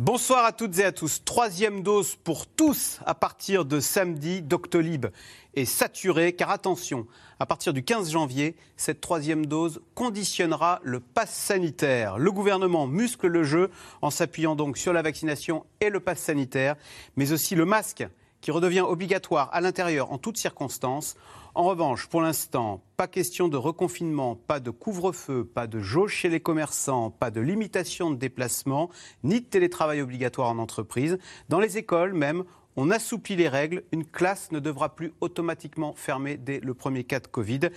Bonsoir à toutes et à tous. Troisième dose pour tous à partir de samedi. Doctolib est saturé car attention, à partir du 15 janvier, cette troisième dose conditionnera le pass sanitaire. Le gouvernement muscle le jeu en s'appuyant donc sur la vaccination et le pass sanitaire, mais aussi le masque qui redevient obligatoire à l'intérieur en toutes circonstances. En revanche, pour l'instant, pas question de reconfinement, pas de couvre-feu, pas de jauge chez les commerçants, pas de limitation de déplacement, ni de télétravail obligatoire en entreprise. Dans les écoles même, on assouplit les règles. Une classe ne devra plus automatiquement fermer dès le premier cas de Covid.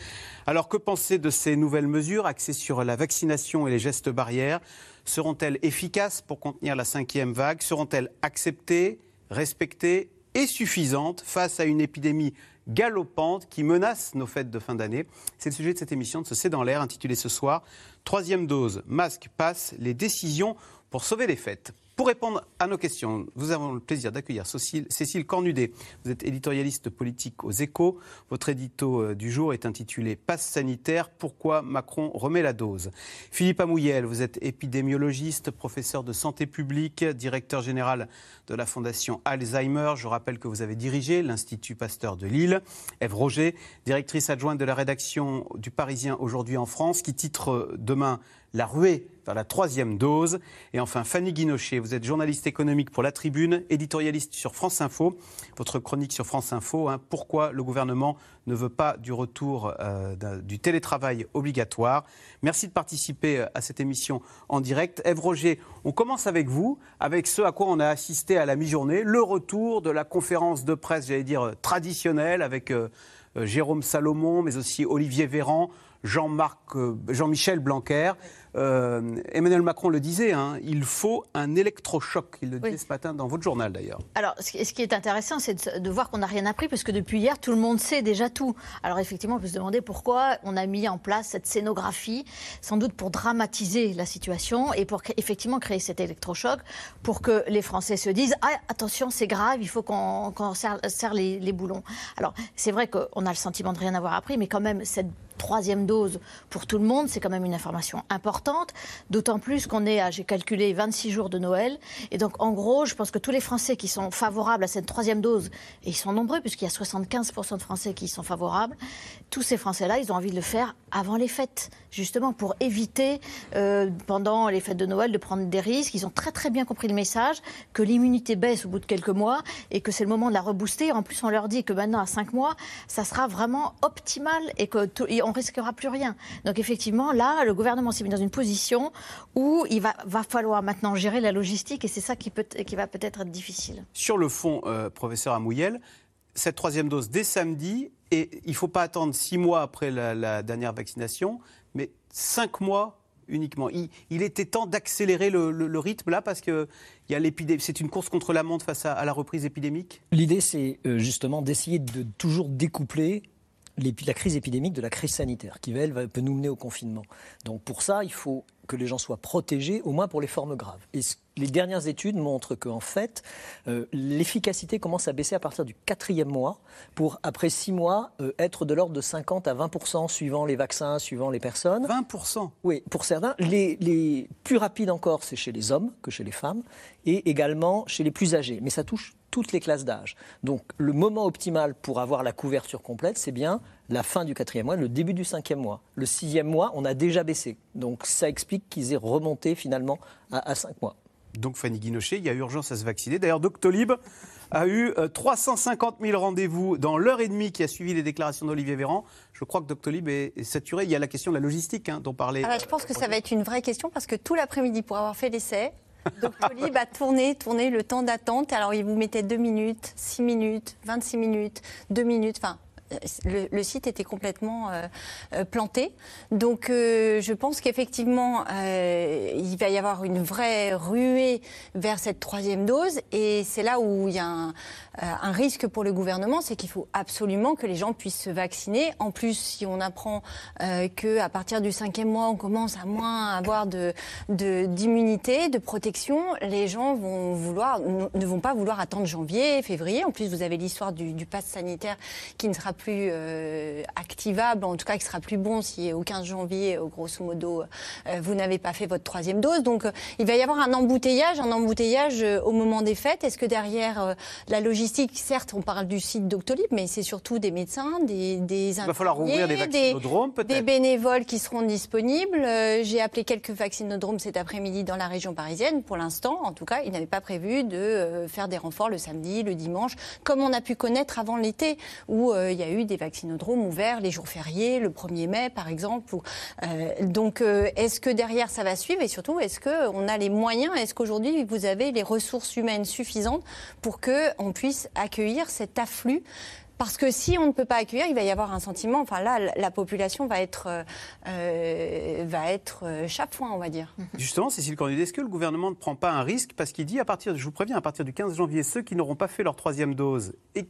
Alors que penser de ces nouvelles mesures axées sur la vaccination et les gestes barrières? Seront-elles efficaces pour contenir la cinquième vague? Seront-elles acceptées, respectées et suffisantes face à une épidémie galopante qui menace nos fêtes de fin d'année. C'est le sujet de cette émission de ce C'est dans l'air intitulée ce soir Troisième dose, masque, passe, les décisions pour sauver les fêtes. Pour répondre à nos questions, nous avons le plaisir d'accueillir Cécile Cornudet. Vous êtes éditorialiste politique aux échos. Votre édito euh, du jour est intitulé Passe sanitaire, pourquoi Macron remet la dose? Philippe Amouyel, vous êtes épidémiologiste, professeur de santé publique, directeur général de la Fondation Alzheimer. Je rappelle que vous avez dirigé l'Institut Pasteur de Lille. Ève Roger, directrice adjointe de la rédaction du Parisien aujourd'hui en France, qui titre euh, demain La ruée vers la troisième dose. Et enfin, Fanny Guinochet, vous êtes journaliste économique pour La Tribune, éditorialiste sur France Info. Votre chronique sur France Info, hein, pourquoi le gouvernement ne veut pas du retour euh, du télétravail obligatoire? Merci de participer euh, à cette émission en direct. Ève Roger, on commence avec vous, avec ce à quoi on a assisté à la mi-journée, le retour de la conférence de presse, j'allais dire, traditionnelle, avec euh, Jérôme Salomon, mais aussi Olivier Véran, Jean-Marc, Jean-Michel Blanquer. Euh, Emmanuel Macron le disait, hein, il faut un électrochoc. Il le disait ce matin dans votre journal d'ailleurs. Alors, ce qui est intéressant, c'est de, voir qu'on n'a rien appris, parce que depuis hier, tout le monde sait déjà tout. Alors, effectivement, on peut se demander pourquoi on a mis en place cette scénographie, sans doute pour dramatiser la situation et pour effectivement créer cet électrochoc, pour que les Français se disent ah, attention, c'est grave, il faut qu'on serre, les, les boulons. Alors, c'est vrai qu'on a le sentiment de rien avoir appris, mais quand même, cette troisième dose pour tout le monde, c'est quand même une information importante d'autant plus qu'on est à, j'ai calculé, 26 jours de Noël. Et donc, en gros, je pense que tous les Français qui sont favorables à cette troisième dose, et ils sont nombreux, puisqu'il y a 75% de Français qui sont favorables, tous ces Français-là, ils ont envie de le faire avant les fêtes, justement pour éviter, euh, pendant les fêtes de Noël, de prendre des risques. Ils ont très très bien compris le message, que l'immunité baisse au bout de quelques mois et que c'est le moment de la rebooster. En plus, on leur dit que maintenant, à 5 mois, ça sera vraiment optimal et qu'on ne risquera plus rien. Donc effectivement, là, le gouvernement s'est mis dans une position où il va, va falloir maintenant gérer la logistique et c'est ça qui, peut, qui va peut-être être difficile. Sur le fond, euh, professeur Amouyel, cette troisième dose dès samedi, et il ne faut pas attendre six mois après la, dernière vaccination, mais cinq mois uniquement. Il, était temps d'accélérer le, rythme là parce que c'est une course contre la montre face à, la reprise épidémique? L'idée, c'est euh, justement d'essayer de toujours découpler la crise épidémique de la crise sanitaire, qui elle, peut nous mener au confinement. Donc pour ça, il faut que les gens soient protégés, au moins pour les formes graves. Les dernières études montrent qu'en fait, euh, l'efficacité commence à baisser à partir du quatrième mois, pour après six mois euh, être de l'ordre de 50 à 20% suivant les vaccins, suivant les personnes. 20 Oui, pour certains. Les, les plus rapides encore, c'est chez les hommes que chez les femmes, et également chez les plus âgés. Mais ça touche toutes les classes d'âge. Donc le moment optimal pour avoir la couverture complète, c'est bien la fin du quatrième mois, le début du cinquième mois. Le sixième mois, on a déjà baissé. Donc ça explique qu'ils aient remonté finalement à, cinq mois. Donc Fanny Guinochet, il y a urgence à se vacciner. D'ailleurs, Doctolib a eu 350 euh, 000 rendez-vous dans l'heure et demie qui a suivi les déclarations d'Olivier Véran. Je crois que Doctolib est, saturé. Il y a la question de la logistique hein, dont parlait. Ah je pense que ça va être une vraie question parce que tout l'après-midi, pour avoir fait l'essai, Doctolib a tourné, tourné le temps d'attente. Alors, il vous mettait 2 minutes, 6 minutes, 26 minutes, 2 minutes. Enfin, le, site était complètement euh, euh, planté. Donc euh, je pense qu'effectivement, il va y avoir une vraie ruée vers cette troisième dose. Et c'est là où il y a un, risque pour le gouvernement, c'est qu'il faut absolument que les gens puissent se vacciner. En plus, si on apprend qu'à partir du cinquième mois, on commence à moins avoir de- d'immunité, de, protection, les gens vont vouloir, ne vont pas vouloir attendre janvier, février. En plus, vous avez l'histoire du, du pass sanitaire qui ne sera plus euh, activable, en tout cas qui sera plus bon si au 15 janvier, euh, grosso modo, euh, vous n'avez pas fait votre troisième dose. Donc, il va y avoir un embouteillage, un embouteillage au moment des fêtes. Est-ce que derrière la logistique, certes, on parle du site Doctolib, mais c'est surtout des médecins, des, des Il va falloir ouvrir des vaccinodromes, des peut-être. bénévoles qui seront disponibles. J'ai appelé quelques vaccinodromes cet après-midi dans la région parisienne. Pour l'instant, en tout cas, ils n'avaient pas prévu de faire des renforts le samedi, le dimanche, comme on a pu connaître avant l'été, où il y a eu des vaccinodromes ouverts les jours fériés, le 1er mai par exemple. euh, donc, euh, est-ce que derrière ça va suivre? Et surtout, est-ce qu'on a les moyens, est-ce qu'aujourd'hui vous avez les ressources humaines suffisantes pour qu'on puisse accueillir cet afflux? Parce que si on ne peut pas accueillir, il va y avoir un sentiment. Enfin là, la- la population va être, euh, euh, va être chafouin, on va dire. Justement, Cécile Cornudet, est-ce que le gouvernement ne prend pas un risque? Parce qu'il dit, je vous préviens, à partir du 15 janvier, ceux qui n'auront pas fait leur troisième dose et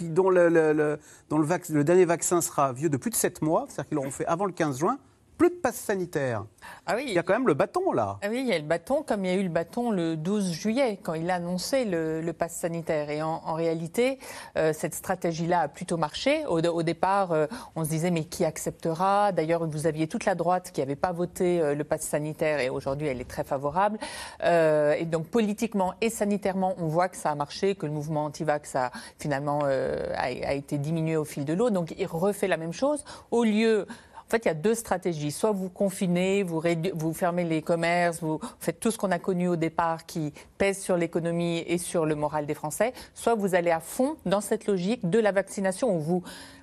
dont, le, le dernier vaccin sera vieux de plus de 7 mois, c'est-à-dire qu'ils l'auront fait avant le 15 juin, plus de passe sanitaire. Ah oui. Il y a quand même le bâton là. Ah oui, il y a le bâton, comme il y a eu le bâton le 12 juillet, quand il a annoncé le, le pass sanitaire. Et en, en réalité, euh, cette stratégie-là a plutôt marché. Au, au départ, euh, on se disait, mais qui acceptera? D'ailleurs, vous aviez toute la droite qui n'avait pas voté euh, le pass sanitaire, et aujourd'hui, elle est très favorable. Et donc, politiquement et sanitairement, on voit que ça a marché, que le mouvement anti-vax a finalement a, a été diminué au fil de l'eau. Donc, il refait la même chose. Au lieu en fait, il y a deux stratégies. Soit vous confinez, vous, fermez les commerces, vous faites tout ce qu'on a connu au départ qui pèse sur l'économie et sur le moral des Français. Soit vous allez à fond dans cette logique de la vaccination où vous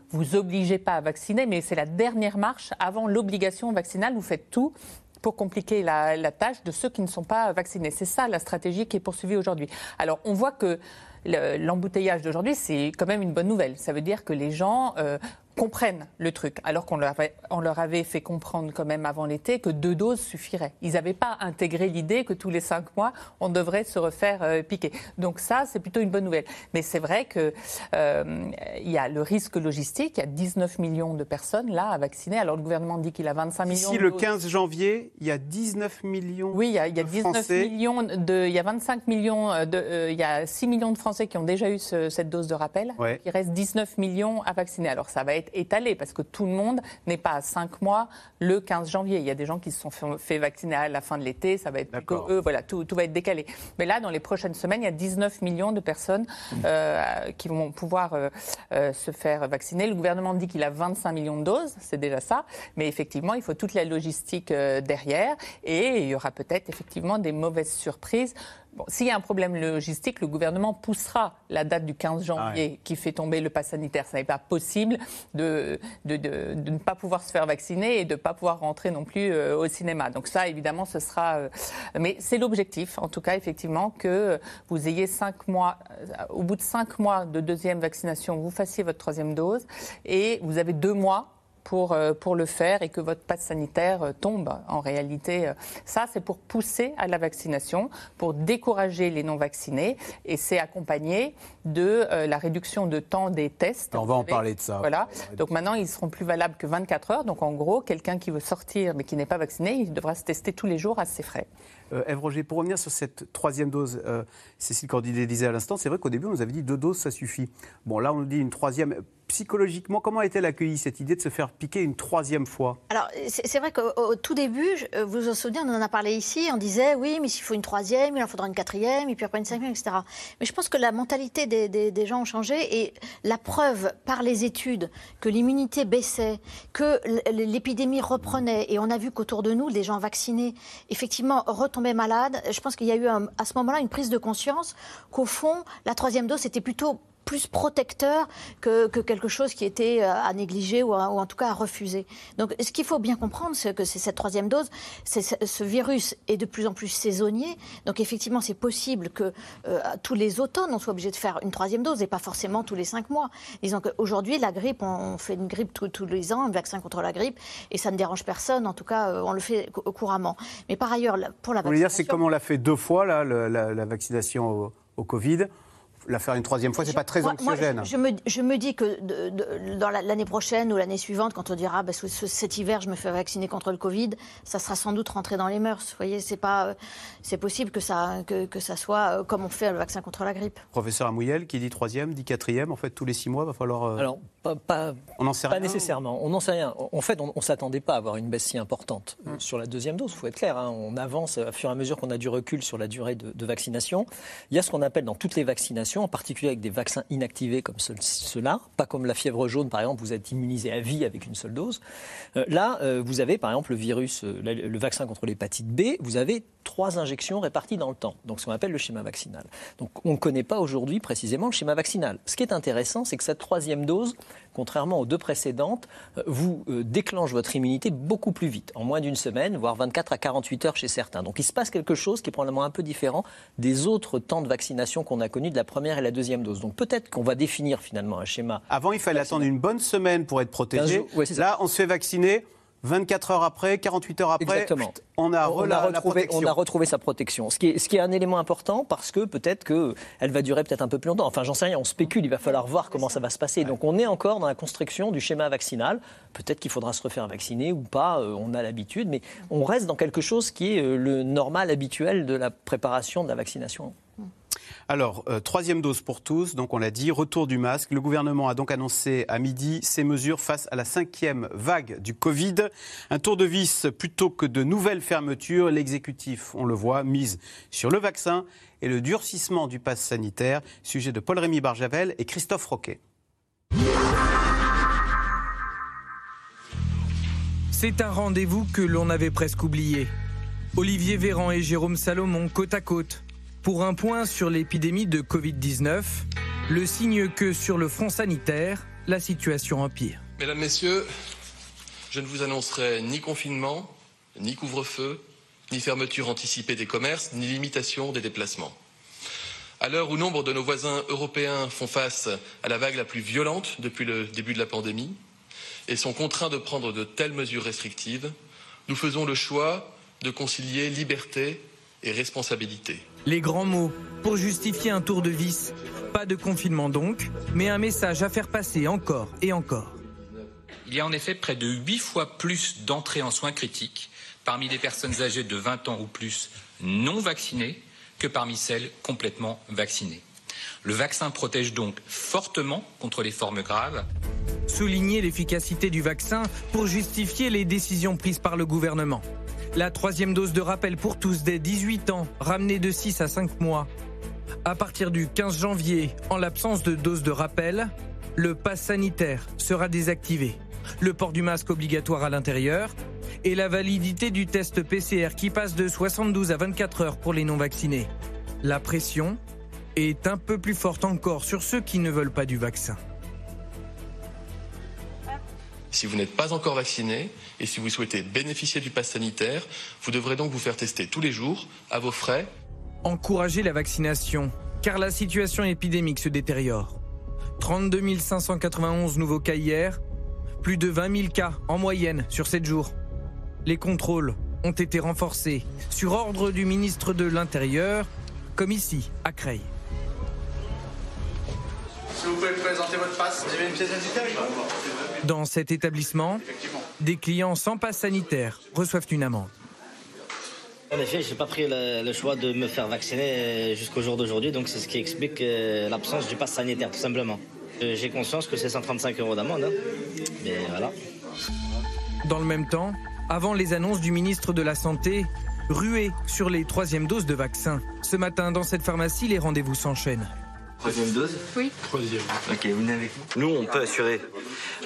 vous obligez pas à vacciner, mais c'est la dernière marche avant l'obligation vaccinale. Vous faites tout pour compliquer la, tâche de ceux qui ne sont pas vaccinés. C'est ça la stratégie qui est poursuivie aujourd'hui. Alors, on voit que le- l'embouteillage d'aujourd'hui, c'est quand même une bonne nouvelle. Ça veut dire que les gens euh, comprennent le truc, alors qu'on leur, avait- on leur avait fait comprendre quand même avant l'été que deux doses suffiraient. Ils n'avaient pas intégré l'idée que tous les cinq mois, on devrait se refaire euh, piquer. Donc ça, c'est plutôt une bonne nouvelle. Mais c'est vrai qu'il y a le risque logistique, il y a 19 millions de personnes là à vacciner. Alors le gouvernement dit qu'il a 25 millions Ici, de le doses. 15 janvier, il y a 19 millions. Oui, il y a, il y a de 19 Français. millions de, il y a 25 millions euh, de, euh, il y a 6 millions de Français qui ont déjà eu ce- cette dose de rappel. Ouais. Il reste 19 millions à vacciner. Alors ça va être étalé parce que tout le monde n'est pas à 5 mois le 15 janvier. Il y a des gens qui se sont fait, fait vacciner à la fin de l'été. Ça va être plutôt eux. Voilà, tout, tout va être décalé. Mais là, dans les prochaines semaines, il y a 19 millions de personnes euh, qui vont pouvoir euh, euh, se faire vacciner. Le gouvernement dit qu'il a 25 millions de doses. C'est déjà ça. Mais effectivement, il faut toute la logistique derrière. Et il y aura peut-être effectivement des mauvaises surprises. Bon, S'il y a un problème logistique, le gouvernement poussera la date du 15 janvier qui fait tomber le pass sanitaire. Ce n'est pas possible de, de, de- de ne pas pouvoir se faire vacciner et de ne pas pouvoir rentrer non plus euh, au cinéma. Donc ça, évidemment, ce sera... euh, mais c'est l'objectif, en tout cas, effectivement, que vous ayez cinq mois, euh, au bout de cinq mois de deuxième vaccination, vous fassiez votre troisième dose et vous avez deux mois pour, euh, pour le faire et que votre passe sanitaire euh, tombe. En réalité, euh, ça, c'est pour pousser à la vaccination, pour décourager les non-vaccinés et c'est accompagné de euh, la réduction de temps des tests. On va en parler de ça. Voilà. Donc maintenant, ils seront plus valables que 24 heures. Donc en gros, quelqu'un qui veut sortir mais qui n'est pas vacciné, il devra se tester tous les jours à ses frais. Euh, Ève Roger, pour revenir sur cette troisième dose, euh, Cécile Cordidet disait à l'instant, c'est vrai qu'au début, on nous avait dit deux doses, ça suffit. Bon, là, on nous dit une troisième. Psychologiquement, comment a-t-elle accueillie cette idée de se faire piquer une troisième fois? Alors, c'est vrai qu'au au tout début, euh, vous vous en souvenez, on en a parlé ici, on disait oui, mais s'il faut une troisième, il en faudra une quatrième, et puis après une cinquième, etc. Mais je pense que la mentalité des, des- gens ont changé et la preuve par les études que l'immunité baissait, que l'épidémie reprenait, et on a vu qu'autour de nous, les gens vaccinés, effectivement, retombaient malades. Je pense qu'il y a eu à ce moment-là une prise de conscience qu'au fond, la troisième dose, c'était plutôt plus protecteur que, quelque chose qui était euh, à négliger ou, en tout cas à refuser. Donc ce qu'il faut bien comprendre, c'est que c'est cette troisième dose, ce virus est de plus en plus saisonnier. Donc effectivement, c'est possible que euh, tous les automnes, on soit obligé de faire une troisième dose et pas forcément tous les cinq mois. Disons qu'aujourd'hui, la grippe, on, fait une grippe tous les ans, un vaccin contre la grippe, et ça ne dérange personne. En tout cas, euh, on le fait couramment. Mais par ailleurs, pour la vaccination... Vous voulez dire, c'est comme on l'a fait deux fois, là, la, vaccination au, au Covid la faire une troisième fois, c'est pas très anxiogène. je, me, je, me, dis que dans l'année prochaine ou l'année suivante, quand on dira bah, cet hiver je me fais vacciner contre le Covid, ça sera sans doute rentré dans les mœurs. Vous voyez, c'est pas, c'est possible que ça, que, que, ça soit euh, comme on fait le vaccin contre la grippe. Professeur Amouyel, qui dit troisième, dit quatrième, en fait tous les six mois, va falloir. Euh, Alors pas, on n'en sait pas nécessairement. On n'en sait rien. En fait, on, ne s'attendait pas à avoir une baisse si importante euh, mm. sur la deuxième dose. Il faut être clair. Hein. On avance à fur et à mesure qu'on a du recul sur la durée de, de vaccination. Il y a ce qu'on appelle dans toutes les vaccinations, en particulier avec des vaccins inactivés comme ceux-là, pas comme la fièvre jaune par exemple, vous êtes immunisé à vie avec une seule dose. Euh, là, euh, vous avez par exemple le virus, euh, le vaccin contre l'hépatite B, vous avez trois injections réparties dans le temps, donc ce qu'on appelle le schéma vaccinal. Donc on ne connaît pas aujourd'hui précisément le schéma vaccinal. Ce qui est intéressant, c'est que cette troisième dose, contrairement aux deux précédentes, vous déclenche votre immunité beaucoup plus vite, en moins d'une semaine, voire 24 à 48 heures chez certains. Donc il se passe quelque chose qui est probablement un peu différent des autres temps de vaccination qu'on a connus de la première et la deuxième dose. Donc peut-être qu'on va définir finalement un schéma. Avant, il fallait attendre une bonne semaine pour être protégé. Là, on se fait vacciner. 24 heures après, 48 heures après, Exactement. on a, on, a retrouvé, on a retrouvé sa protection. Ce qui, est, ce qui est un élément important parce que peut-être qu'elle va durer peut-être un peu plus longtemps. Enfin, j'en sais rien, on spécule, il va falloir voir comment ça va se passer. Donc on est encore dans la construction du schéma vaccinal. Peut-être qu'il faudra se refaire vacciner ou pas, euh, on a l'habitude, mais on reste dans quelque chose qui est euh, le normal habituel de la préparation de la vaccination. Alors, euh, troisième dose pour tous, donc on l'a dit, retour du masque. Le gouvernement a donc annoncé à midi ses mesures face à la cinquième vague du Covid. Un tour de vis plutôt que de nouvelles fermetures. L'exécutif, on le voit, mise sur le vaccin et le durcissement du pass sanitaire. Sujet de Paul-Rémy Barjavel et Christophe Roquet. C'est un rendez-vous que l'on avait presque oublié. Olivier Véran et Jérôme Salomon côte à côte pour un point sur l'épidémie de Covid-19, le signe que sur le front sanitaire, la situation empire. Mesdames, Messieurs, je ne vous annoncerai ni confinement, ni couvre-feu, ni fermeture anticipée des commerces, ni limitation des déplacements. À l'heure où nombre de nos voisins européens font face à la vague la plus violente depuis le début de la pandémie et sont contraints de prendre de telles mesures restrictives, nous faisons le choix de concilier liberté et responsabilité. Les grands mots pour justifier un tour de vis. Pas de confinement donc, mais un message à faire passer encore et encore. Il y a en effet près de 8 fois plus d'entrées en soins critiques parmi les personnes âgées de 20 ans ou plus non vaccinées que parmi celles complètement vaccinées. Le vaccin protège donc fortement contre les formes graves. Souligner l'efficacité du vaccin pour justifier les décisions prises par le gouvernement. La troisième dose de rappel pour tous dès 18 ans, ramenée de 6 à 5 mois. À partir du 15 janvier, en l'absence de dose de rappel, le pass sanitaire sera désactivé. Le port du masque obligatoire à l'intérieur et la validité du test PCR qui passe de 72 à 24 heures pour les non-vaccinés. La pression est un peu plus forte encore sur ceux qui ne veulent pas du vaccin. Si vous n'êtes pas encore vacciné et si vous souhaitez bénéficier du pass sanitaire, vous devrez donc vous faire tester tous les jours, à vos frais. Encourager la vaccination, car la situation épidémique se détériore. 32 591 nouveaux cas hier, plus de 20 000 cas en moyenne sur 7 jours. Les contrôles ont été renforcés sur ordre du ministre de l'Intérieur, comme ici à Creil. Si vous pouvez présenter votre passe, vous avez une pièce d'identité Dans cet établissement, des clients sans passe sanitaire reçoivent une amende. En effet, je n'ai pas pris le, choix de me faire vacciner jusqu'au jour d'aujourd'hui, donc c'est ce qui explique euh, l'absence du passe sanitaire, tout simplement. Euh, j'ai conscience que c'est 135 euros d'amende, hein. mais voilà. Dans le même temps, avant les annonces du ministre de la Santé, rué sur les troisièmes doses de vaccin. Ce matin, dans cette pharmacie, les rendez-vous s'enchaînent. Troisième dose Oui. Troisième. Ok, vous venez avec nous Nous, on peut assurer.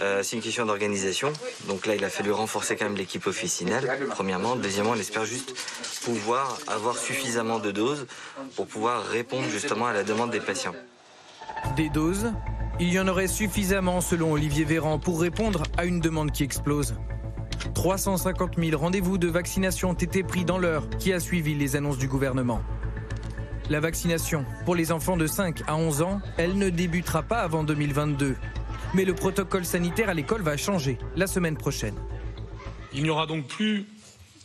Euh, c'est une question d'organisation. Donc là, il a fallu renforcer quand même l'équipe officinale, premièrement. Deuxièmement, on espère juste pouvoir avoir suffisamment de doses pour pouvoir répondre justement à la demande des patients. Des doses Il y en aurait suffisamment selon Olivier Véran pour répondre à une demande qui explose. 350 000 rendez-vous de vaccination ont été pris dans l'heure qui a suivi les annonces du gouvernement. La vaccination pour les enfants de 5 à 11 ans, elle ne débutera pas avant 2022. Mais le protocole sanitaire à l'école va changer la semaine prochaine. Il n'y aura donc plus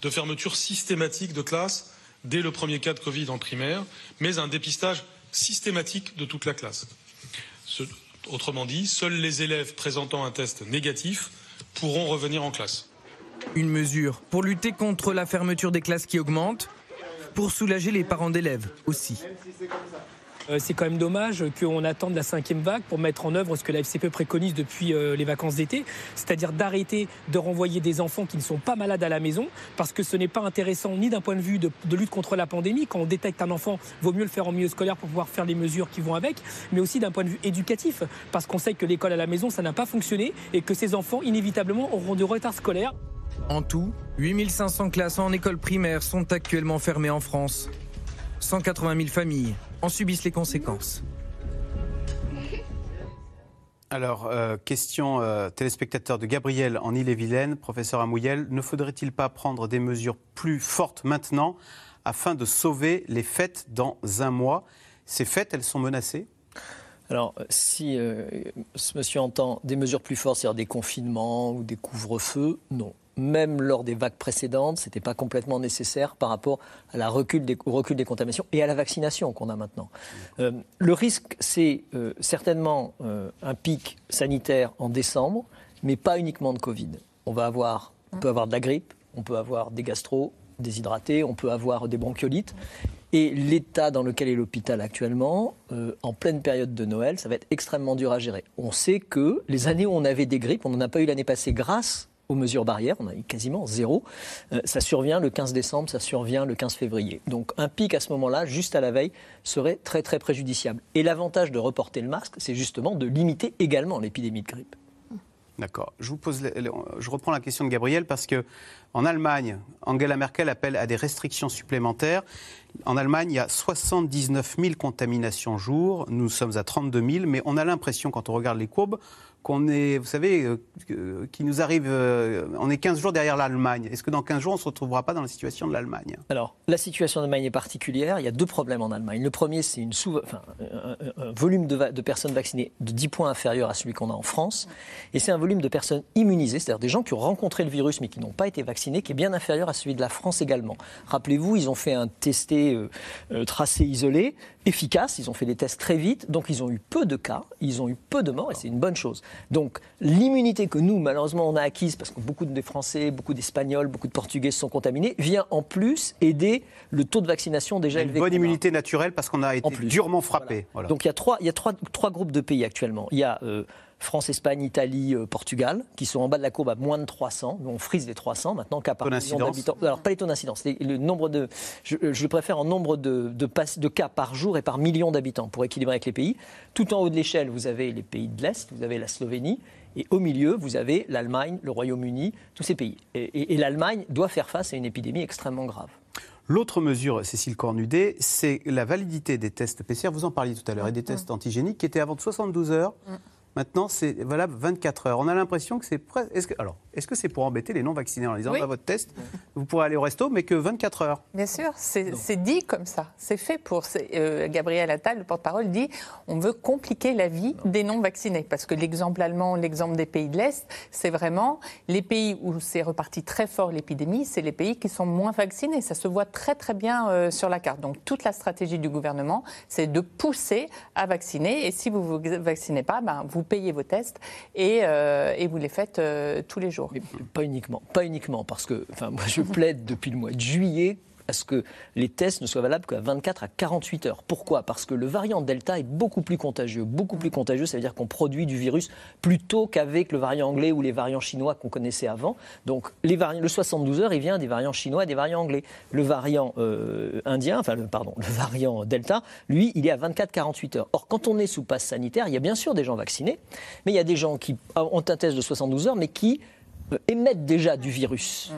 de fermeture systématique de classe dès le premier cas de Covid en primaire, mais un dépistage systématique de toute la classe. Ce- autrement dit, seuls les élèves présentant un test négatif pourront revenir en classe. Une mesure pour lutter contre la fermeture des classes qui augmente, pour soulager les parents d'élèves aussi. Euh, C'est quand même dommage qu'on attende la cinquième vague pour mettre en œuvre ce que la FCPE préconise depuis euh, les vacances d'été, c'est-à-dire d'arrêter de renvoyer des enfants qui ne sont pas malades à la maison, parce que ce n'est pas intéressant ni d'un point de vue de, lutte contre la pandémie, quand on détecte un enfant, vaut mieux le faire en milieu scolaire pour pouvoir faire les mesures qui vont avec, mais aussi d'un point de vue éducatif, parce qu'on sait que l'école à la maison, ça n'a pas fonctionné, et que ces enfants, inévitablement, auront de retard scolaire. En tout, 8500 classes en école primaire sont actuellement fermées en France. 180 000 familles en subissent les conséquences. Alors, euh, question euh, téléspectateur de Gabriel en Ille-et-Vilaine, professeur Amouyel, ne faudrait-il pas prendre des mesures plus fortes maintenant afin de sauver les fêtes dans un mois? Ces fêtes, elles sont menacées? Alors, si euh, ce monsieur entend des mesures plus fortes, c'est-à-dire des confinements ou des couvre-feux, non. Même lors des vagues précédentes, ce n'était pas complètement nécessaire par rapport à la recul des, au recul des contaminations et à la vaccination qu'on a maintenant. Euh, le risque, c'est euh, certainement euh, un pic sanitaire en décembre, mais pas uniquement de Covid. On va avoir, peut avoir de la grippe, on peut avoir des gastro, déshydratés, on peut avoir des bronchiolites. Et l'état dans lequel est l'hôpital actuellement, en pleine période de Noël, ça va être extrêmement dur à gérer. On sait que les années où on avait des grippes, on n'en a pas eu l'année passée grâce aux mesures barrières, on a eu quasiment zéro. Euh, ça survient le 15 décembre, ça survient le 15 février. Donc un pic à ce moment-là, juste à la veille, serait très très préjudiciable. Et l'avantage de reporter le masque, c'est justement de limiter également l'épidémie de grippe. D'accord. Je vous pose, je reprends la question de Gabriel parce que en Allemagne, Angela Merkel appelle à des restrictions supplémentaires. En Allemagne, il y a 79 000 contaminations jour. Nous sommes à 32 000, mais on a l'impression, quand on regarde les courbes, qu'on est, vous savez, euh, qu'il nous arrive, euh, on est 15 jours derrière l'Allemagne. Est-ce que dans 15 jours, on ne se retrouvera pas dans la situation de l'Allemagne? Alors, la situation en Allemagne est particulière. Il y a deux problèmes en Allemagne. Le premier, c'est un, volume de, de personnes vaccinées de 10 points inférieur à celui qu'on a en France. Et c'est un volume de personnes immunisées, c'est-à-dire des gens qui ont rencontré le virus mais qui n'ont pas été vaccinés, qui est bien inférieur à celui de la France également. Rappelez-vous, ils ont fait un testé, euh, tracé, isolé, efficace. Ils ont fait des tests très vite. Donc, ils ont eu peu de cas, ils ont eu peu de morts et c'est une bonne chose. Donc, l'immunité que nous, malheureusement, on a acquise, parce que beaucoup de Français, beaucoup d'Espagnols, beaucoup de Portugais se sont contaminés, vient en plus aider le taux de vaccination déjà Une élevé. bonne qu'on a. immunité naturelle parce qu'on a été durement frappé. Voilà. Donc il y a trois, il y a trois, trois groupes de pays actuellement. Il y a euh, France, Espagne, Italie, euh, Portugal, qui sont en bas de la courbe à moins de 300. On frise les 300 maintenant, cas par million d'habitants. Alors pas les taux d'incidence, les- le nombre de, je, euh, je le préfère en nombre de, de, pass- de cas par jour et par million d'habitants pour équilibrer avec les pays. Tout en haut de l'échelle, vous avez les pays de l'Est, vous avez la Slovénie. Et au milieu, vous avez l'Allemagne, le Royaume-Uni, tous ces pays. Et, et- et l'Allemagne doit faire face à une épidémie extrêmement grave. L'autre mesure, Cécile Cornudet, c'est la validité des tests PCR. Vous en parliez tout à l'heure, et des tests antigéniques qui étaient avant de 72 heures. Maintenant, c'est valable 24 heures. On a l'impression que c'est presque. Est-ce que, alors, est-ce que c'est pour embêter les non-vaccinés en disant Oui. bah, votre test, vous pourrez aller au resto, mais que 24 heures Bien sûr, c'est dit comme ça. C'est fait pour. euh, Gabriel Attal, le porte-parole, dit on veut compliquer la vie des non-vaccinés. Parce que l'exemple allemand, l'exemple des pays de l'Est, c'est vraiment les pays où c'est reparti très fort l'épidémie, c'est les pays qui sont moins vaccinés. Ça se voit très très bien euh, sur la carte. Donc toute la stratégie du gouvernement, c'est de pousser à vacciner. Et si vous ne vous vaccinez pas, ben, vous payez vos tests et, euh, vous les faites euh, tous les jours. Pas uniquement, parce que moi je plaide depuis le mois de juillet à ce que les tests ne soient valables qu'à 24 à 48 heures. Pourquoi? Parce que le variant Delta est beaucoup plus contagieux. Beaucoup plus contagieux, ça veut dire qu'on produit du virus plus tôt qu'avec le variant anglais ou les variants chinois qu'on connaissait avant. Donc le 72 heures, il vient des variants chinois et des variants anglais. Le variant euh, indien, enfin pardon, le variant Delta, lui, il est à 24-48 heures. Or, quand on est sous passe sanitaire, il y a bien sûr des gens vaccinés, mais il y a des gens qui ont un test de 72 heures, mais qui euh, émettent déjà du virus.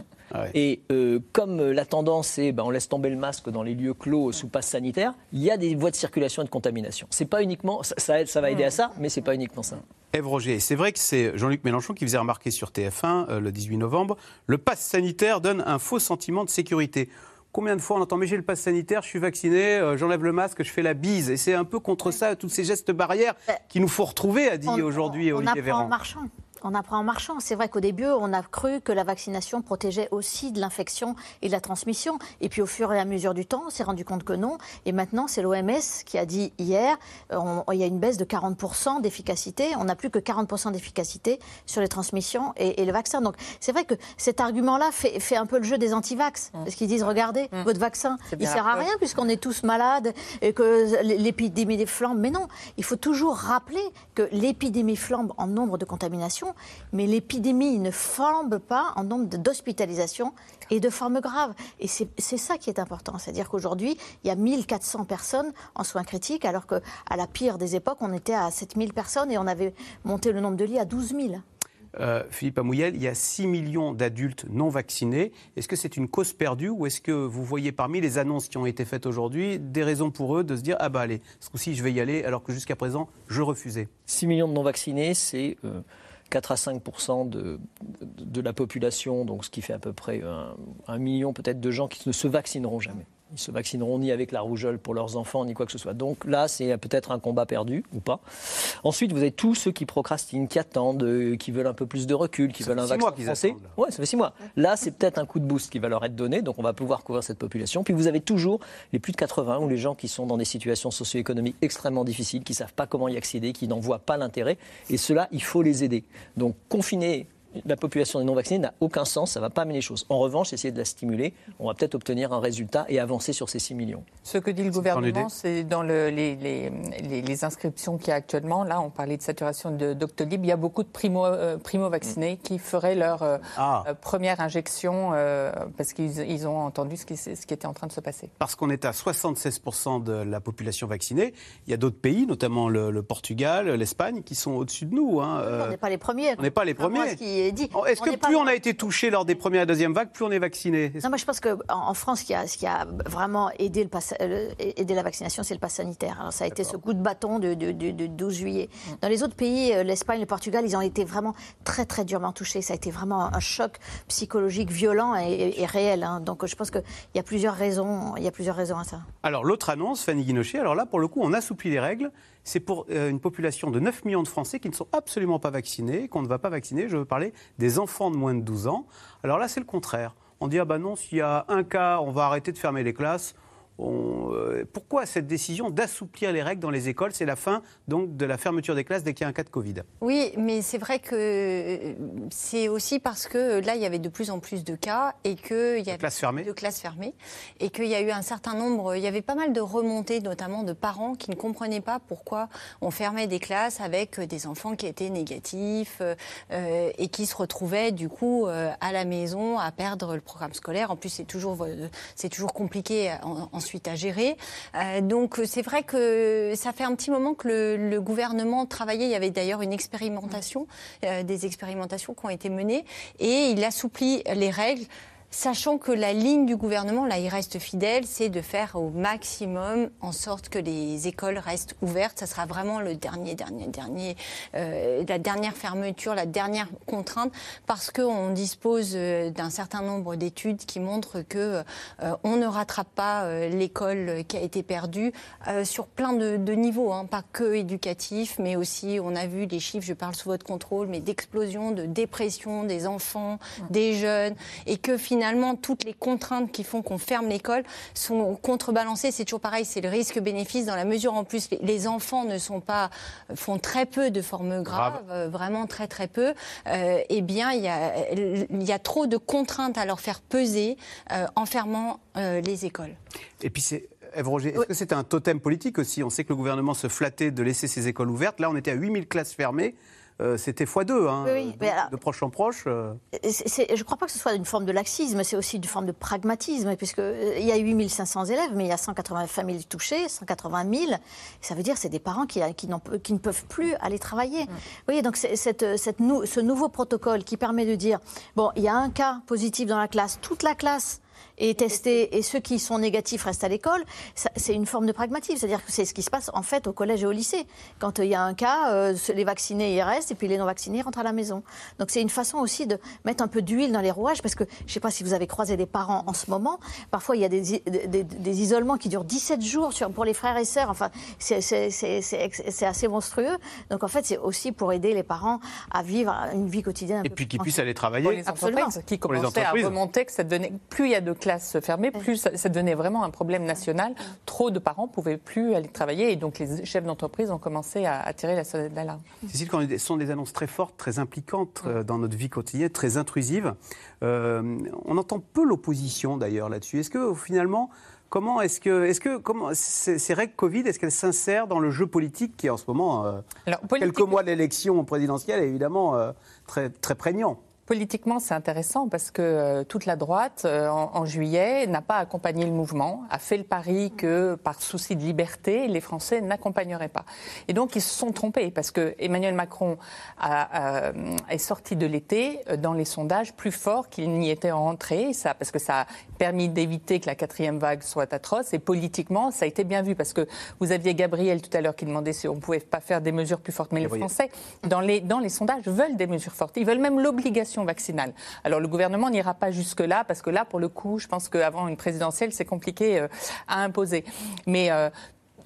Et euh, comme la tendance est, ben, on laisse tomber le masque dans les lieux clos sous passe sanitaire, il y a des voies de circulation et de contamination. C'est pas uniquement, ça, ça, ça va aider à ça, mais c'est pas uniquement ça. Ève Roger, c'est vrai que c'est Jean-Luc Mélenchon qui faisait remarquer sur TF1 euh, le 18 novembre, le pass sanitaire donne un faux sentiment de sécurité. Combien de fois on entend mais j'ai le pass sanitaire, je suis vacciné, euh, j'enlève le masque, je fais la bise. Et c'est un peu contre ça, tous ces gestes barrières qu'il nous faut retrouver, a dit aujourd'hui Olivier Véran. en marchant. On apprend en marchant. C'est vrai qu'au début, on a cru que la vaccination protégeait aussi de l'infection et de la transmission. Et puis, au fur et à mesure du temps, on s'est rendu compte que non. Et maintenant, c'est l'OMS qui a dit hier, euh, on- il y a une baisse de 40% d'efficacité. On n'a plus que 40% d'efficacité sur les transmissions et, et le vaccin. Donc, c'est vrai que cet argument-là fait, fait un peu le jeu des antivax. Parce qu'ils disent, regardez, votre vaccin, il sert à rien puisqu'on est tous malades et que l'épidémie des flambe. Mais non, il faut toujours rappeler que l'épidémie flambe en nombre de contaminations, mais l'épidémie ne flambe pas en nombre d'hospitalisations et de formes graves. Et c'est c'est ça qui est important. C'est-à-dire qu'aujourd'hui, il y a 1400 personnes en soins critiques, alors qu'à la pire des époques, on était à 7000 personnes et on avait monté le nombre de lits à 12 000. Euh, Philippe Amouyel, il y a 6 millions d'adultes non vaccinés. Est-ce que c'est une cause perdue ou est-ce que vous voyez parmi les annonces qui ont été faites aujourd'hui des raisons pour eux de se dire Ah bah allez, ce coup-ci je vais y aller alors que jusqu'à présent je refusais? 6 millions de non-vaccinés, c'est euh, 4 à 5 de, de, la population, donc ce qui fait à peu près un, un million peut-être de gens qui ne se vaccineront jamais. Ils se vaccineront ni avec la rougeole pour leurs enfants, ni quoi que ce soit. Donc là, c'est peut-être un combat perdu ou pas. Ensuite, vous avez tous ceux qui procrastinent, qui attendent, euh, qui veulent un peu plus de recul, qui Ça veulent fait un six vaccin mois qu'ils français. Ouais, ça fait six mois. Là, c'est peut-être un coup de boost qui va leur être donné, donc on va pouvoir couvrir cette population. Puis vous avez toujours les plus de 80 ou les gens qui sont dans des situations socio-économiques extrêmement difficiles, qui savent pas comment y accéder, qui n'en voient pas l'intérêt. Et cela, il faut les aider. Donc confiner la population des non-vaccinés n'a aucun sens, ça ne va pas amener les choses. En revanche, essayer de la stimuler, on va peut-être obtenir un résultat et avancer sur ces 6 millions. Ce que dit le gouvernement, c'est dans le- les, les- les- les inscriptions qu'il y a actuellement. Là, on parlait de saturation de Doctolib. Il y a beaucoup de euh, primo-vaccinés qui feraient leur euh, Ah. euh, première injection euh, parce qu'ils ils ont entendu ce qui, ce qui était en train de se passer. Parce qu'on est à 76% de la population vaccinée. Il y a d'autres pays, notamment le, le Portugal, l'Espagne, qui sont au-dessus de nous. hein. On n'est pas les premiers. on n'est pas les premiers. Dit. Est-ce que plus on a été touché lors des premières et deuxième vagues, plus on est vacciné? Non, moi je pense qu'en en France, ce qui, a, ce qui a vraiment aidé, le pass- le- aidé la vaccination, c'est le pass sanitaire. Alors, ça a été ce coup de bâton de, de- de- de 12 juillet. Dans les autres pays, euh, l'Espagne, le Portugal, ils ont été vraiment très très durement touchés. Ça a été vraiment un choc psychologique violent et réel. hein. Donc je pense qu'il y a plusieurs raisons. Il y a plusieurs raisons à ça. Alors l'autre annonce, Fanny Guinochet, alors là pour le coup on assouplit les règles. C'est pour euh, une population de 9 millions de Français qui ne sont absolument pas vaccinés, qu'on ne va pas vacciner. Je veux parler des enfants de moins de 12 ans. Alors là c'est le contraire. On dit ah bah non, s'il y a un cas, on va arrêter de fermer les classes. On, euh, pourquoi cette décision d'assouplir les règles dans les écoles? C'est la fin donc de la fermeture des classes dès qu'il y a un cas de Covid. Oui, mais c'est vrai que euh, c'est aussi parce que là, il y avait de plus en plus de cas et qu'il y avait classes fermées. de classes fermées et qu'il y a eu un certain nombre, il y avait pas mal de remontées, notamment de parents qui ne comprenaient pas pourquoi on fermait des classes avec des enfants qui étaient négatifs euh, euh, et qui se retrouvaient du coup euh, à la maison à perdre le programme scolaire. En plus, c'est toujours euh, c'est toujours compliqué en- à gérer. Euh, donc c'est vrai que ça fait un petit moment que le, le gouvernement travaillait. Il y avait d'ailleurs une expérimentation, euh, des expérimentations qui ont été menées, et il assouplit les règles. Sachant que la ligne du gouvernement, là, il reste fidèle, c'est de faire au maximum en sorte que les écoles restent ouvertes. Ça sera vraiment le dernier, dernier, dernier, euh, la dernière fermeture, la dernière contrainte, parce qu'on dispose euh, d'un certain nombre d'études qui montrent que euh, on ne rattrape pas euh, l'école qui a été perdue sur plein de, de niveaux, hein, pas que éducatif, mais aussi, on a vu les chiffres, je parle sous votre contrôle, mais d'explosion, de dépression des enfants, des jeunes, et que finalement toutes les contraintes qui font qu'on ferme l'école sont contrebalancées. C'est toujours pareil, c'est le risque-bénéfice dans la mesure en plus les- enfants ne sont pas font très peu de formes graves, Grave. euh, vraiment très très peu. Euh, eh bien, il y a il y a trop de contraintes à leur faire peser euh, en fermant euh, les écoles. Et puis c'est. Ève Roger, est-ce que c'est un totem politique aussi? On sait que le gouvernement se flattait de laisser ses écoles ouvertes. Là, on était à 8000 classes fermées. Euh, c'était x2, hein, Oui, de, mais alors- de proche en proche. euh. Je ne crois pas que ce soit une forme de laxisme, c'est aussi une forme de pragmatisme, puisqu'il y a 8500 élèves, mais il y a 180 familles touchées, 180 000. Ça veut dire que c'est des parents qui, qui, qui ne peuvent plus aller travailler. Vous voyez, donc c'est- cette, cette nou- ce nouveau protocole qui permet de dire, bon, il y a un cas positif dans la classe, toute la classe est testée et ceux qui sont négatifs restent à l'école, c'est une forme de pragmatisme. C'est-à-dire que c'est ce qui se passe en fait au collège et au lycée. Quand euh, il y a un cas, euh, les vaccinés y restent et puis les non vaccinés rentrent à la maison. Donc c'est une façon aussi de mettre un peu d'huile dans les rouages parce que je ne sais pas si vous avez croisé des parents en ce moment. Parfois il y a des, isolements qui durent 17 jours sur, pour les frères et sœurs. Enfin, c'est- assez monstrueux. Donc en fait c'est aussi pour aider les parents à vivre une vie quotidienne. un Et peu puis qu'ils puissent aller travailler. Pour les Absolument. entreprises qui Pour les commençaient à remonter, que ça devenait, plus il y a de classes fermées, plus ça, ça devenait vraiment un problème national. Trop de parents pouvaient plus aller travailler et donc les chefs d'entreprise ont commencé à, à tirer la sonnette d'alarme. Cécile, quand ce sont des annonces très fortes, très impliquantes euh, dans notre vie quotidienne, très intrusives. Euh, on entend peu l'opposition d'ailleurs là-dessus. Est-ce que finalement, comment est-ce que, est-ce que comment, ces, ces règles Covid, est-ce qu'elles s'insèrent dans le jeu politique qui est en ce moment, euh, Alors, quelques mois de l'élection présidentielle, est évidemment euh, très, très prégnant Politiquement, c'est intéressant parce que euh, toute la droite, euh, en, en juillet, n'a pas accompagné le mouvement, a fait le pari que, par souci de liberté, les Français n'accompagneraient pas. Et donc, ils se sont trompés parce que Emmanuel Macron a- a- est sorti de l'été euh, dans les sondages plus fort qu'il n'y était rentré, ça, parce que ça a permis d'éviter que la quatrième vague soit atroce. Et politiquement, ça a été bien vu parce que vous aviez Gabriel tout à l'heure qui demandait si on ne pouvait pas faire des mesures plus fortes. Mais les. Français, dans les, dans les sondages, veulent des mesures fortes. Ils veulent même l'obligation vaccinale. Alors le gouvernement n'ira pas jusque-là, parce que là, pour le coup, je pense qu'avant une présidentielle, c'est compliqué euh, à imposer. Mais euh,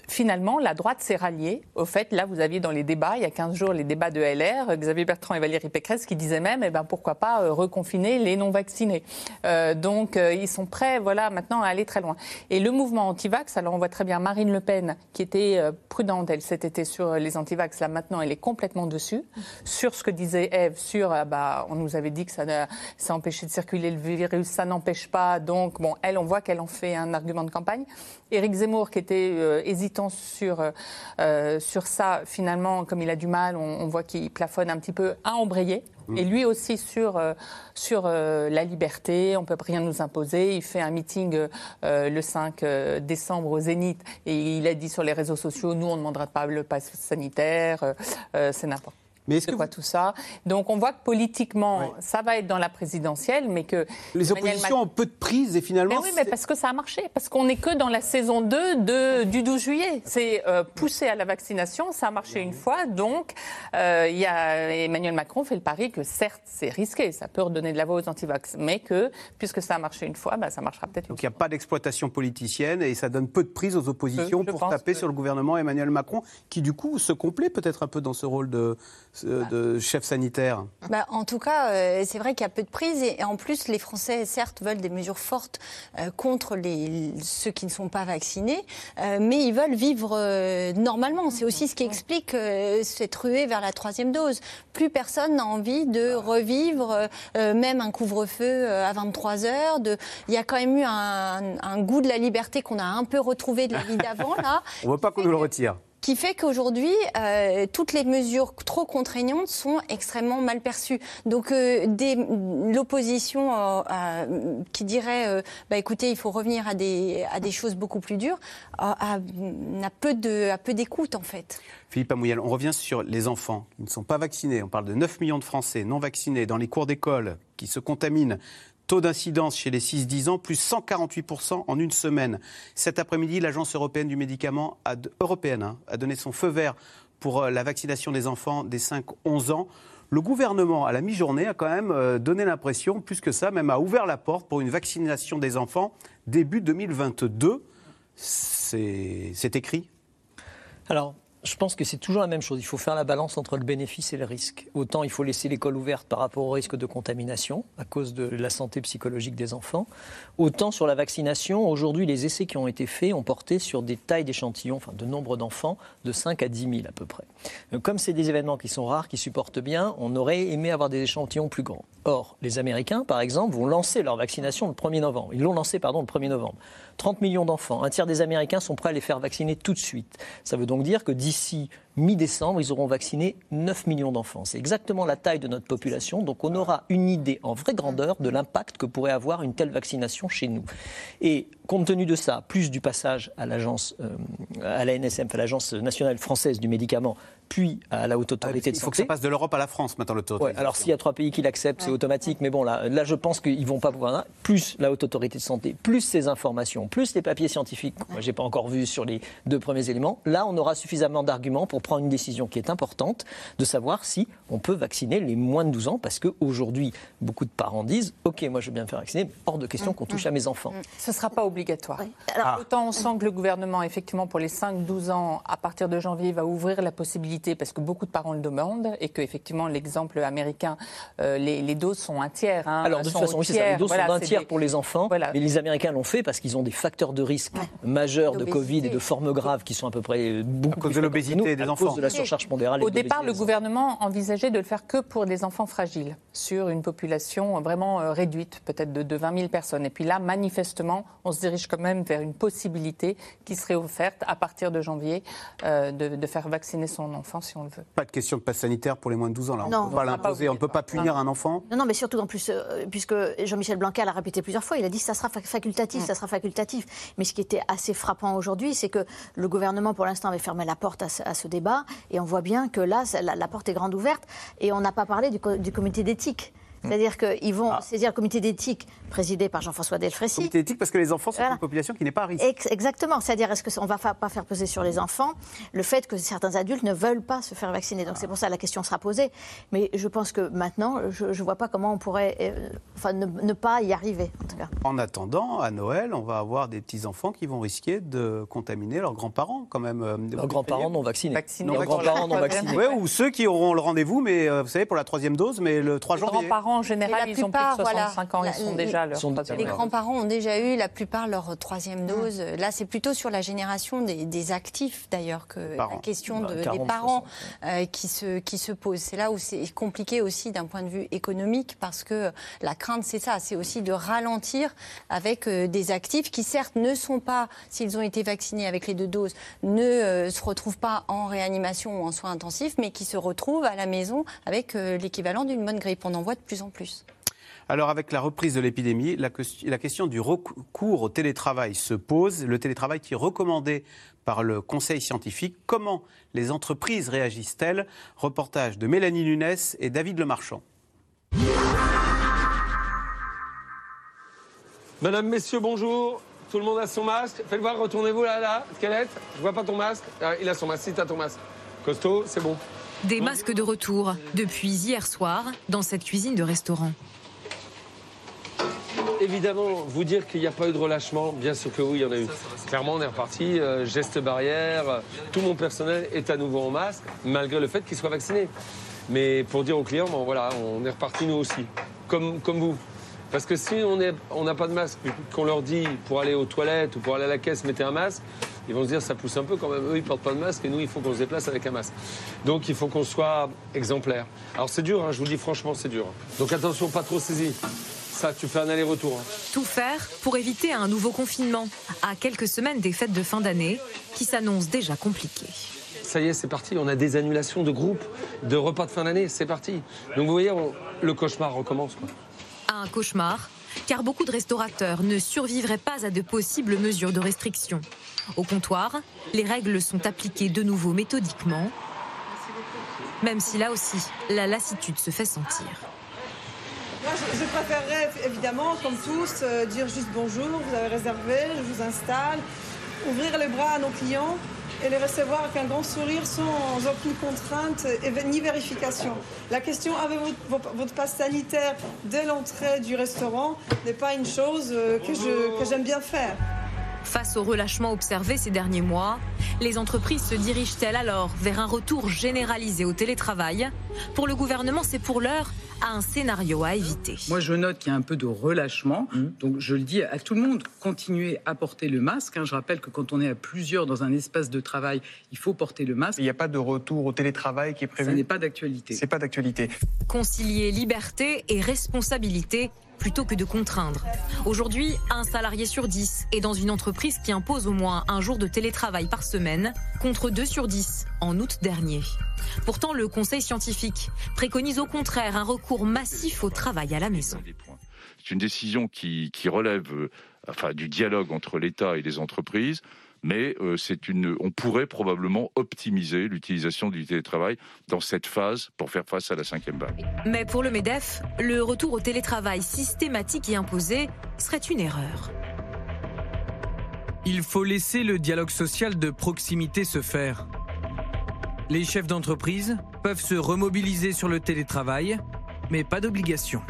finalement, la droite s'est ralliée. Au fait, là, vous aviez dans les débats, il y a 15 jours, les débats de LR, Xavier Bertrand et Valérie Pécresse qui disaient même, eh ben, pourquoi pas euh, reconfiner les non-vaccinés. Euh, donc, euh, ils sont prêts, voilà, maintenant à aller très loin. Et le mouvement anti-vax, alors on voit très bien Marine Le Pen, qui était prudente, elle, cet été sur les anti-vax, là, maintenant, elle est complètement dessus. Sur ce que disait Eve, sur, ah, bah, on nous avait dit que ça, ça empêchait de circuler le virus, ça n'empêche pas. Donc, bon, elle, on voit qu'elle en fait un argument de campagne. Éric Zemmour, qui était euh, sur, euh, sur ça, finalement, comme il a du mal, on, on voit qu'il plafonne un petit peu, a embrayé. Et lui aussi sur, euh, sur euh, la liberté, on ne peut rien nous imposer. Il fait un meeting euh, le 5 euh, décembre au Zénith et il a dit sur les réseaux sociaux, nous on ne demandera pas le pass sanitaire, c'est n'importe Mais est-ce que quoi tout ça. Donc on voit que politiquement, ça va être dans la présidentielle, mais que Les oppositions ont peu de prise et finalement. mais oui, mais parce que ça a marché, parce qu'on n'est que dans la saison 2 de, du 12 juillet. C'est euh, poussé à la vaccination, ça a marché une fois, donc euh, il y a, Emmanuel Macron fait le pari que certes c'est risqué, ça peut redonner de la voix aux antivax, mais que puisque ça a marché une fois, bah, ça marchera peut-être une Donc il n'y a pas d'exploitation politicienne et ça donne peu de prise aux oppositions Je pour taper que- sur le gouvernement Emmanuel Macron, qui du coup se complaît peut-être un peu dans ce rôle de, de chef sanitaire. Bah, en tout cas, euh, c'est vrai qu'il y a peu de prise et, et en plus, les Français, certes, veulent des mesures fortes euh, contre les, ceux qui ne sont pas vaccinés, euh, mais ils veulent vivre euh, normalement. C'est aussi ce qui explique euh, cette ruée vers la troisième dose. Plus personne n'a envie de revivre euh, euh, même un couvre-feu euh, à 23 heures. De... Il y a quand même eu un, un goût de la liberté qu'on a un peu retrouvé de la vie d'avant là On ne veut pas qu'on nous le retire. Qui fait qu'aujourd'hui, euh, toutes les mesures trop contraignantes sont extrêmement mal perçues. Donc, euh, l'opposition euh, qui dirait, bah, écoutez, il faut revenir à des, choses beaucoup plus dures, a, peu peu d'écoute en fait. Philippe Amouyel, on revient sur les enfants qui ne sont pas vaccinés. On parle de 9 millions de Français non vaccinés dans les cours d'école qui se contaminent. Taux d'incidence chez les 6-10 ans, plus 148% en une semaine. Cet après-midi, l'Agence européenne du médicament a, européenne hein, a donné son feu vert pour euh, la vaccination des enfants des 5-11 ans. Le gouvernement, à la mi-journée, a quand même euh, donné l'impression, plus que ça, même a ouvert la porte pour une vaccination des enfants début 2022. C'est c'est écrit Alors, je pense que c'est toujours la même chose. Il faut faire la balance entre le bénéfice et le risque. Autant il faut laisser l'école ouverte par rapport au risque de contamination à cause de la santé psychologique des enfants. Autant sur la vaccination, aujourd'hui, les essais qui ont été faits ont porté sur des tailles d'échantillons, enfin de nombre d'enfants, de 5 à 10 000 à peu près. Comme c'est des événements qui sont rares, qui supportent bien, on aurait aimé avoir des échantillons plus grands. Or, les Américains, par exemple, vont lancer leur vaccination le 1er novembre. Ils l'ont lancé, pardon, le 1er novembre. 30 millions d'enfants. Un tiers des Américains sont prêts à les faire vacciner tout de suite. Ça veut donc dire que d'ici mi-décembre, ils auront vacciné 9 millions d'enfants. C'est exactement la taille de notre population. Donc on aura une idée en vraie grandeur de l'impact que pourrait avoir une telle vaccination chez nous. Et compte tenu de ça, plus du passage à l'agence, euh, à l'agence nationale française du médicament, puis à la haute autorité de Il faut santé. que ça passe de l'Europe à la France maintenant l'autorité. Ouais, alors s'il y a trois pays qui l'acceptent, c'est automatique. Mais bon, là, là, je pense qu'ils vont pas pouvoir. Plus la haute autorité de santé, plus ces informations, plus les papiers scientifiques. Moi, j'ai pas encore vu sur les deux premiers éléments. Là, on aura suffisamment d'arguments pour prendre une décision qui est importante, de savoir si on peut vacciner les moins de 12 ans, parce qu'aujourd'hui, beaucoup de parents disent OK, moi, je veux bien me faire vacciner, mais hors de question qu'on touche à mes enfants. Ce ne sera pas obligatoire. Alors, Ah. Autant on sent que le gouvernement, effectivement, pour les 5-12 ans, à partir de janvier, va ouvrir la possibilité, parce que beaucoup de parents le demandent, et que, effectivement, l'exemple américain, euh, les, les doses sont un tiers. hein, Alors, de toute façon, oui, c'est ça. Les tiers. doses Voilà, sont d'un tiers des- pour les enfants. Voilà. Mais les Américains l'ont fait parce qu'ils ont des facteurs de risque majeurs de. Covid et de formes graves qui sont à peu près beaucoup À cause plus de l'obésité des à enfants. cause de la surcharge pondérale. Au départ, le gouvernement envisageait de le faire que pour des enfants fragiles, sur une population vraiment euh, réduite, peut-être de, de 20 000 personnes. Et puis là, manifestement, on se dirige quand même vers une possibilité qui serait offerte à partir de janvier euh, de, de faire vacciner son enfant si on le veut. Pas de question de passe sanitaire pour les moins de 12 ans. Là. On Non, ne peut pas l'imposer, on ne peut pas punir un enfant. Non, non, mais surtout en plus, euh, puisque Jean-Michel Blanquer l'a répété plusieurs fois, il a dit ça sera fac- facultatif, ça sera facultatif. Mais ce qui était assez frappant aujourd'hui, c'est que le gouvernement, pour l'instant, avait fermé la porte à ce, à ce débat, et on voit bien que là, la, la porte est grande ouverte, et on n'a pas parlé du, co- du comité d'éthique. C'est-à-dire qu'ils vont saisir le comité d'éthique présidé par Jean-François Delfrécy. Comité éthique parce que les enfants sont Voilà. une population qui n'est pas à risque. Ex- Exactement. C'est-à-dire, est-ce qu'on ne va fa- pas faire peser sur les enfants le fait que certains adultes ne veulent pas se faire vacciner? Donc, c'est pour ça que la question sera posée. Mais je pense que maintenant, je ne vois pas comment on pourrait euh, enfin, ne, ne pas y arriver, en tout cas. En attendant, à Noël, on va avoir des petits-enfants qui vont risquer de contaminer leurs grands-parents quand même. euh, Leurs grands-parents non vaccinés. Vaccinés. Leurs grands-parents non vaccinés. Ouais, ou ceux qui auront le rendez-vous, mais euh, vous savez, pour la troisième dose, mais le 3 Les janvier. Grands-parents, en général, la ils ont plus de plupart, 65 ans, voilà, ils sont la- déjà à leur sont- troisième Les dose. grands-parents ont déjà eu la plupart leur troisième dose. Là, c'est plutôt sur la génération des, des actifs, d'ailleurs, que la question Bah, de, 40, des parents euh, qui, se, qui se pose. C'est là où c'est compliqué aussi d'un point de vue économique, parce que la crainte, c'est ça, c'est aussi de ralentir avec euh, des actifs qui, certes, ne sont pas, s'ils ont été vaccinés avec les deux doses, ne euh, se retrouvent pas en réanimation ou en soins intensifs, mais qui se retrouvent à la maison avec euh, l'équivalent d'une bonne grippe. On en voit de plus en plus. Alors, avec la reprise de l'épidémie, la, ques- la question du recours au télétravail se pose. Le télétravail qui est recommandé par le Conseil scientifique. Comment les entreprises réagissent-elles? Reportage de Mélanie Nunes et David Lemarchand. Madame, messieurs, bonjour. Tout le monde a son masque. Faites voir, retournez-vous là, là. Squelette, je vois pas ton masque. Ah, il a son masque, si t'as ton masque. Costaud, c'est bon. Des masques de retour depuis hier soir dans cette cuisine de restaurant. Évidemment, vous dire qu'il n'y a pas eu de relâchement, bien sûr que oui, il y en a eu. Clairement, on est reparti, euh, geste barrière, tout mon personnel est à nouveau en masque, malgré le fait qu'il soit vacciné. Mais pour dire aux clients, bon, voilà, on est reparti nous aussi, comme, comme vous. Parce que si on n'a pas de masque, qu'on leur dit pour aller aux toilettes ou pour aller à la caisse, mettez un masque, ils vont se dire ça pousse un peu quand même. Eux, ils portent pas de masque et nous, il faut qu'on se déplace avec un masque. Donc, il faut qu'on soit exemplaire. Alors, c'est dur, hein, je vous le dis franchement, c'est dur. Donc, attention, pas trop saisi. Ça, tu fais un aller-retour. hein. Tout faire pour éviter un nouveau confinement, à quelques semaines des fêtes de fin d'année, qui s'annoncent déjà compliquées. Ça y est, c'est parti. On a des annulations de groupes, de repas de fin d'année. C'est parti. Donc vous voyez, on- le cauchemar recommence. Quoi. Cauchemar, car beaucoup de restaurateurs ne survivraient pas à de possibles mesures de restriction. Au comptoir, les règles sont appliquées de nouveau méthodiquement, même si là aussi, la lassitude se fait sentir. Je préférerais évidemment, comme tous, euh, dire juste bonjour, vous avez réservé, je vous installe, ouvrir les bras à nos clients et les recevoir avec un grand sourire sans aucune contrainte ni vérification. La question avez-vous votre, votre passe sanitaire dès l'entrée du restaurant n'est pas une chose euh, que j'aime bien faire. Face au relâchement observé ces derniers mois, les entreprises se dirigent-elles alors vers un retour généralisé au télétravail? Pour le gouvernement, c'est pour l'heure à un scénario à éviter. Moi, je note qu'il y a un peu de relâchement. Donc, je le dis à tout le monde, continuez à porter le masque. hein. Je rappelle que quand on est à plusieurs dans un espace de travail, il faut porter le masque. Il n'y a pas de retour au télétravail qui est prévu? Ça n'est pas d'actualité. C'est pas d'actualité. Concilier liberté et responsabilité, plutôt que de contraindre. Aujourd'hui, un salarié sur dix est dans une entreprise qui impose au moins un jour de télétravail par semaine, contre deux sur dix en août dernier. Pourtant, le Conseil scientifique préconise au contraire un recours massif au travail à la maison. C'est une décision qui, relève euh, du dialogue entre l'État et les entreprises mais euh, c'est une, on pourrait probablement optimiser l'utilisation du télétravail dans cette phase pour faire face à la cinquième vague. Mais pour le MEDEF, le retour au télétravail systématique et imposé serait une erreur. Il faut laisser le dialogue social de proximité se faire. Les chefs d'entreprise peuvent se remobiliser sur le télétravail, mais pas d'obligation.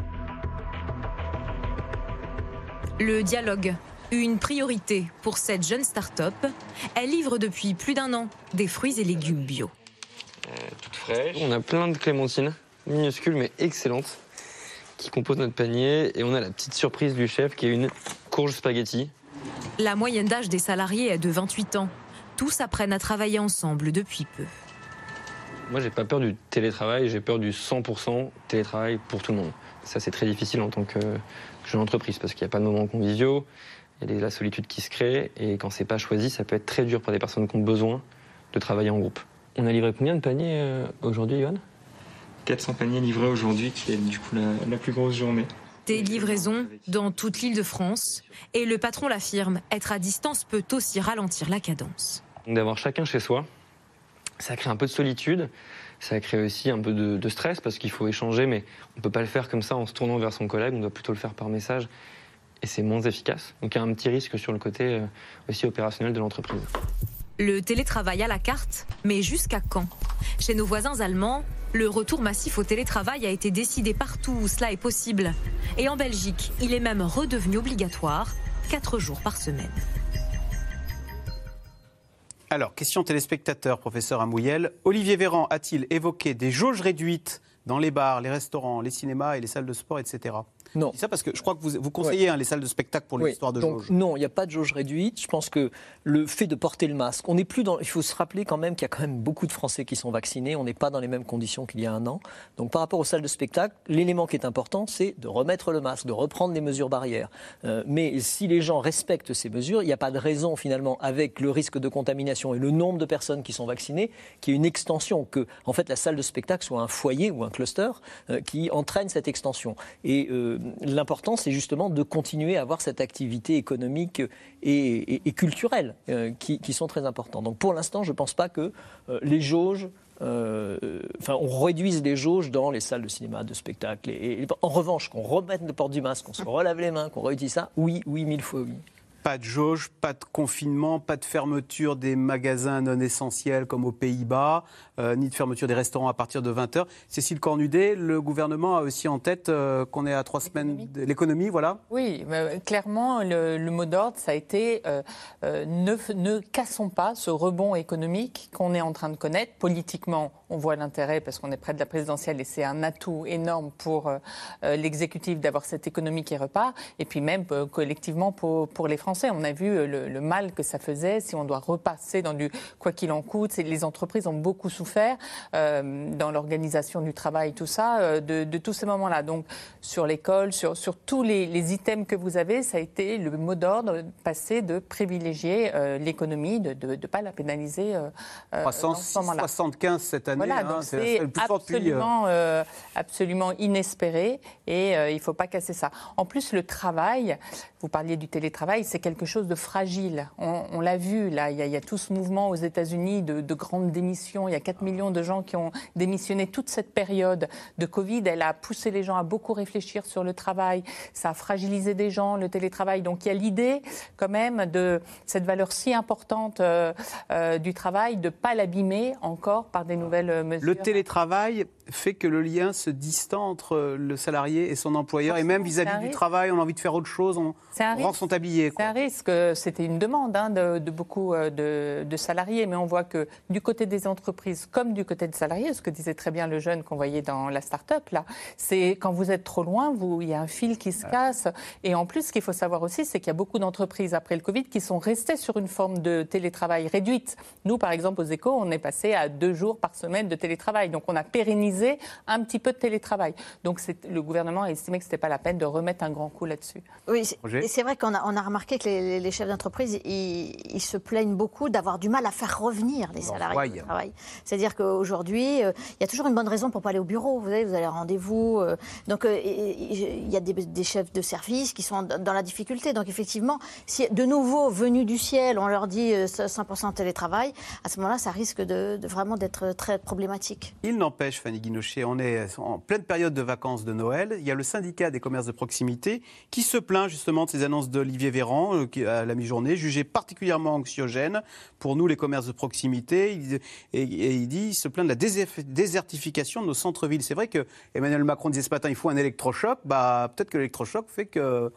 Le dialogue, une priorité pour cette jeune start-up. Elle livre depuis plus d'un an des fruits et légumes bio. toute fraîche. On a plein de clémentines, minuscules mais excellentes, qui composent notre panier. Et on a la petite surprise du chef qui est une courge spaghetti. La moyenne d'âge des salariés est de 28 ans. Tous apprennent à travailler ensemble depuis peu. Moi, j'ai pas peur du télétravail, j'ai peur du 100% télétravail pour tout le monde. Ça, c'est très difficile en tant que jeune entreprise parce qu'il n'y a pas de moments conviviaux, il y a la solitude qui se crée et quand c'est pas choisi, ça peut être très dur pour des personnes qui ont besoin de travailler en groupe. On a livré combien de paniers euh, aujourd'hui, Johan? 400 paniers livrés aujourd'hui, qui est du coup la, la plus grosse journée. Des livraisons dans toute l'île de France et le patron l'affirme, être à distance peut aussi ralentir la cadence. D'avoir chacun chez soi, ça crée un peu de solitude, ça crée aussi un peu de, de stress parce qu'il faut échanger, mais on ne peut pas le faire comme ça en se tournant vers son collègue, on doit plutôt le faire par message et c'est moins efficace. Donc il y a un petit risque sur le côté euh, aussi opérationnel de l'entreprise. Le télétravail à la carte, mais jusqu'à quand? Chez nos voisins allemands, le retour massif au télétravail a été décidé partout où cela est possible. Et en Belgique, il est même redevenu obligatoire, 4 jours par semaine. Alors, question téléspectateur, professeur Amouyel. Olivier Véran a-t-il évoqué des jauges réduites dans les bars, les restaurants, les cinémas et les salles de sport, etc. Non. ça parce que je crois que vous, vous conseillez hein, les salles de spectacle pour l'histoire de donc, jauge. Non, il n'y a pas de jauge réduite. Je pense que le fait de porter le masque, on n'est plus dans. Il faut se rappeler quand même qu'il y a quand même beaucoup de Français qui sont vaccinés. On n'est pas dans les mêmes conditions qu'il y a un an. Donc par rapport aux salles de spectacle, l'élément qui est important, c'est de remettre le masque, de reprendre les mesures barrières. Euh, mais si les gens respectent ces mesures, il n'y a pas de raison finalement, avec le risque de contamination et le nombre de personnes qui sont vaccinées, qu'il y ait une extension, que en fait la salle de spectacle soit un foyer ou un cluster euh, qui entraîne cette extension. Et euh, l'important, c'est justement de continuer à avoir cette activité économique et, culturelle euh, qui, sont très importants. Donc pour l'instant, je ne pense pas que euh, les jauges, euh, enfin, on réduise les jauges dans les salles de cinéma, de spectacle. En revanche, qu'on remette le port du masque, qu'on se relave les mains, qu'on réutilise ça, oui, oui, mille fois oui. Pas de jauge, pas de confinement, pas de fermeture des magasins non essentiels comme aux Pays-Bas, euh, ni de fermeture des restaurants à partir de 20h. Cécile Cornudet, le gouvernement a aussi en tête euh, qu'on est à trois semaines de l'économie, voilà Oui, mais clairement, le, le mot d'ordre, ça a été euh, ne cassons pas ce rebond économique qu'on est en train de connaître. Politiquement, on voit l'intérêt parce qu'on est près de la présidentielle et c'est un atout énorme pour euh, euh, l'exécutif d'avoir cette économie qui repart. Et puis même euh, collectivement pour, pour les Français. On a vu le, le mal que ça faisait si on doit repasser dans du quoi qu'il en coûte. Les entreprises ont beaucoup souffert euh, dans l'organisation du travail, tout ça, de, de tous ces moments-là. Donc sur l'école, sur, sur tous les, les items que vous avez, ça a été le mot d'ordre passé de privilégier euh, l'économie, de ne pas la pénaliser euh, dans Croissance ce moment-là. 75 cette année, Voilà, hein, c'est euh, absolument, euh, absolument inespéré et euh, il ne faut pas casser ça. En plus, le travail, vous parliez du télétravail, c'est quelque chose de fragile. On, on l'a vu, là, il y, a, il y a tout ce mouvement aux États-Unis de, de grandes démissions. Il y a 4 millions de gens qui ont démissionné. Toute cette période de Covid, elle a poussé les gens à beaucoup réfléchir sur le travail. Ça a fragilisé des gens, le télétravail. Donc il y a l'idée, quand même, de cette valeur si importante euh, du travail, de ne pas l'abîmer encore par des nouvelles Le télétravail fait que le lien se distend entre le salarié et son employeur, et même vis-à-vis du travail, on a envie de faire autre chose, on, on rend son tablier. C'est un risque. C'était une demande hein, de, de beaucoup euh, de, de salariés, mais on voit que du côté des entreprises comme du côté des salariés, ce que disait très bien le jeune qu'on voyait dans la start-up, là, c'est quand vous êtes trop loin, il y a un fil qui se casse. Et en plus, ce qu'il faut savoir aussi, c'est qu'il y a beaucoup d'entreprises après le Covid qui sont restées sur une forme de télétravail réduite. Nous, par exemple, aux échos, on est passé à deux jours par semaine de télétravail. Donc, on a pérennisé favoriser un petit peu de télétravail. Donc le gouvernement a estimé que ce n'était pas la peine de remettre un grand coup là-dessus. Oui, et c'est vrai qu'on a, on a remarqué que les, chefs d'entreprise, ils, se plaignent beaucoup d'avoir du mal à faire revenir les salariés au travail. C'est-à-dire qu'aujourd'hui, euh, il y a toujours une bonne raison pour pas aller au bureau. Vous, savez, vous allez rendez-vous. Euh, donc euh, il y a des, chefs de service qui sont dans la difficulté. Donc effectivement, si de nouveau venus du ciel, on leur dit 100% télétravail, à ce moment-là, ça risque de, vraiment d'être très problématique. Il n'empêche, Fanny Guinochet, on est en pleine période de vacances de Noël. Il y a le syndicat des commerces de proximité qui se plaint justement de ces annonces d'Olivier Véran à la mi-journée, jugées particulièrement anxiogènes pour nous, les commerces de proximité. Et, il dit, il se plaint de la désertification de nos centres-villes. C'est vrai que Emmanuel Macron disait ce matin, il faut un électrochoc. Bah, peut-être que l'électrochoc fait que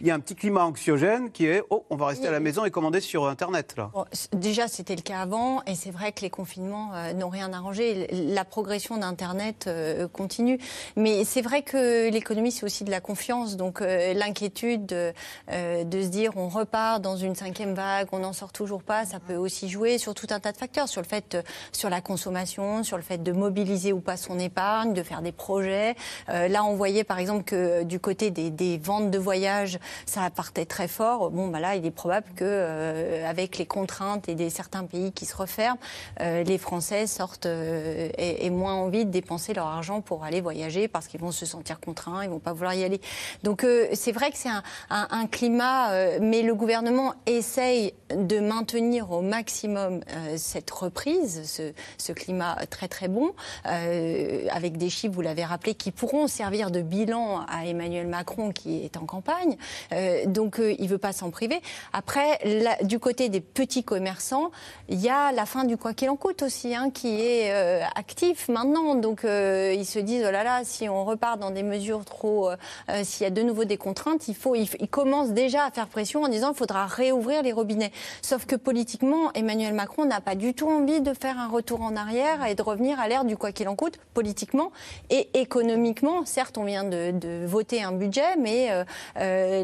il y a un petit climat anxiogène qui est oh, on va rester à la maison et commander sur Internet. Là. déjà, c'était le cas avant, et c'est vrai que les confinements euh, n'ont rien arrangé. La progression d'Internet euh, continue. Mais c'est vrai que l'économie, c'est aussi de la confiance. Donc euh, l'inquiétude de, se dire on repart dans une cinquième vague, on n'en sort toujours pas, ça peut aussi jouer sur tout un tas de facteurs, sur le fait, sur la consommation, sur le fait de mobiliser ou pas son épargne, de faire des projets. là, on voyait par exemple que du côté des, des ventes de voyages, ça partait très fort. Bon, bah là, il est probable que, euh, avec les contraintes et des certains pays qui se referment, euh, les Français sortent euh, et, moins envie de dépenser leur argent pour aller voyager parce qu'ils vont se sentir contraints, ils vont pas vouloir y aller. Donc, c'est vrai que c'est un, un, climat, mais le gouvernement essaye de maintenir au maximum cette reprise, ce, ce, climat très très bon, avec des chiffres, vous l'avez rappelé, qui pourront servir de bilan à Emmanuel Macron qui est en campagne. Euh, donc euh, il ne veut pas s'en priver. Après, du côté des petits commerçants, il y a la fin du quoi qu'il en coûte aussi, hein, qui est euh, actif maintenant. Donc ils se disent, oh là là, si on repart dans des mesures trop... S'il y a de nouveau des contraintes, il faut, ils, commencent déjà à faire pression en disant, qu'il faudra réouvrir les robinets. Sauf que politiquement, Emmanuel Macron n'a pas du tout envie de faire un retour en arrière et de revenir à l'ère du quoi qu'il en coûte, politiquement et économiquement. Certes, on vient de, voter un budget, mais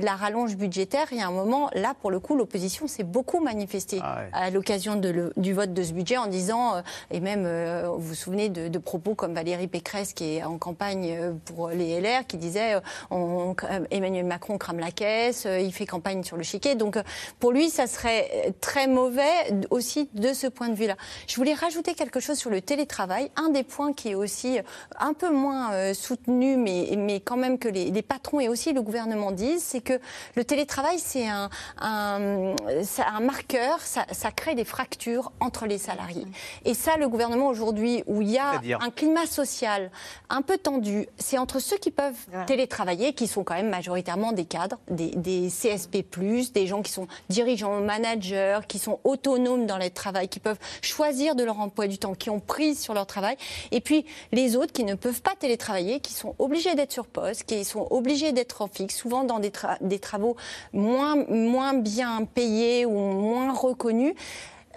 la rallonge budgétaire, il y a un moment, là, pour le coup, l'opposition s'est beaucoup manifestée ah à l'occasion du vote de ce budget en disant, euh, et même, euh, vous vous souvenez de, propos comme Valérie Pécresse, qui est en campagne euh, pour les LR, qui disait on, Emmanuel Macron crame la caisse, il fait campagne sur le chiquet. Donc, pour lui, ça serait très mauvais aussi de ce point de vue-là. Je voulais rajouter quelque chose sur le télétravail. Un des points qui est aussi un peu moins soutenu, mais, mais quand même que les, les patrons et aussi le gouvernement disent, c'est que le télétravail, c'est un, un, un, marqueur, ça, ça, crée des fractures entre les salariés. Et ça, le gouvernement aujourd'hui, où il y a un climat social un peu tendu, c'est entre ceux qui peuvent télétravailler, qui sont quand même majoritairement des cadres, des, des, CSP+, des gens qui sont dirigeants, managers, qui sont autonomes dans leur travail, qui peuvent choisir de leur emploi du temps, qui ont prise sur leur travail, et puis les autres qui ne peuvent pas télétravailler, qui sont obligés d'être sur poste, qui sont obligés d'être en fixe, souvent dans des, des travaux moins, bien payés ou moins reconnus.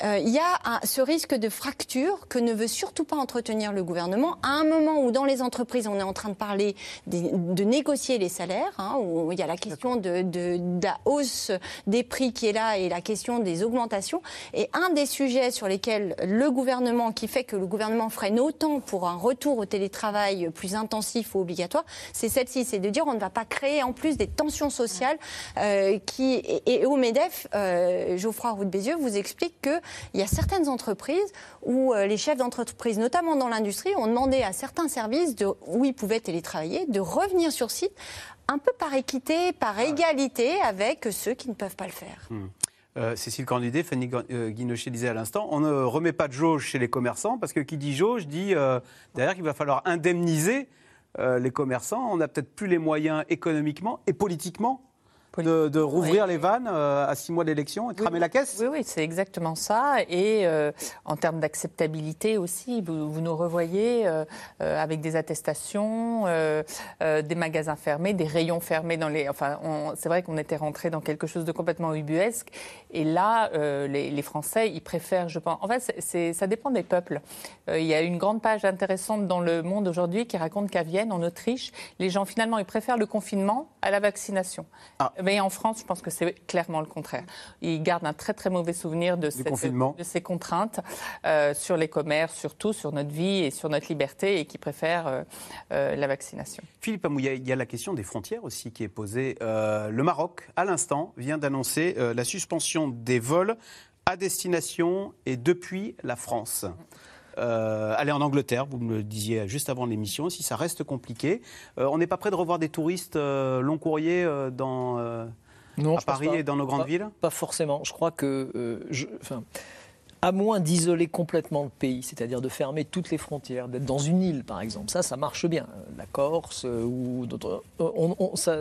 Euh, il y a ce risque de fracture que ne veut surtout pas entretenir le gouvernement à un moment où dans les entreprises on est en train de parler de négocier les salaires, hein, où il y a la question de, de, la hausse des prix qui est là et la question des augmentations. Et un des sujets sur lesquels le gouvernement, qui fait que le gouvernement freine autant pour un retour au télétravail plus intensif ou obligatoire, c'est celle-ci, c'est de dire on ne va pas créer en plus des tensions sociales euh, qui et, au Medef, euh, Geoffroy Roux de Bézieux vous explique que il y a certaines entreprises où euh, les chefs d'entreprise, notamment dans l'industrie, ont demandé à certains services de, où ils pouvaient télétravailler de revenir sur site un peu par équité, par égalité avec ceux qui ne peuvent pas le faire. Hmm. Euh, Cécile Candidet, Fanny euh, Guinochet disait à l'instant, on ne remet pas de jauge chez les commerçants parce que qui dit jauge dit derrière qu'il va falloir indemniser les commerçants. On n'a peut-être plus les moyens économiquement et politiquement de, rouvrir les vannes euh, à six mois d'élection et de cramer la caisse Oui, oui, c'est exactement ça. Et euh, en termes d'acceptabilité aussi, vous, nous revoyez euh, avec des attestations, des magasins fermés, des rayons fermés dans les. Enfin, c'est vrai qu'on était rentré dans quelque chose de complètement ubuesque. Et là, les, Français, ils préfèrent, je pense. En fait, ça dépend des peuples. il y a une grande page intéressante dans Le Monde aujourd'hui qui raconte qu'à Vienne, en Autriche, les gens finalement, ils préfèrent le confinement à la vaccination. Ah. Mais en France, je pense que c'est clairement le contraire. Ils gardent un très très mauvais souvenir de, ces contraintes euh, sur les commerces, surtout sur notre vie et sur notre liberté, et qui préfèrent euh, euh, la vaccination. Philippe Amouya, il y a la question des frontières aussi qui est posée. Le Maroc, à l'instant, vient d'annoncer la suspension des vols à destination et depuis la France. Euh, aller en Angleterre, vous me le disiez juste avant l'émission, si ça reste compliqué. Euh, on n'est pas prêt de revoir des touristes euh, long courrier dans, Non, à Paris et dans nos grandes Pas- villes? Pas forcément. Je crois que, je- enfin, à moins d'isoler complètement le pays, c'est-à-dire de fermer toutes les frontières, d'être dans une île par exemple, ça, ça marche bien. La Corse ou d'autres. on- on- ça-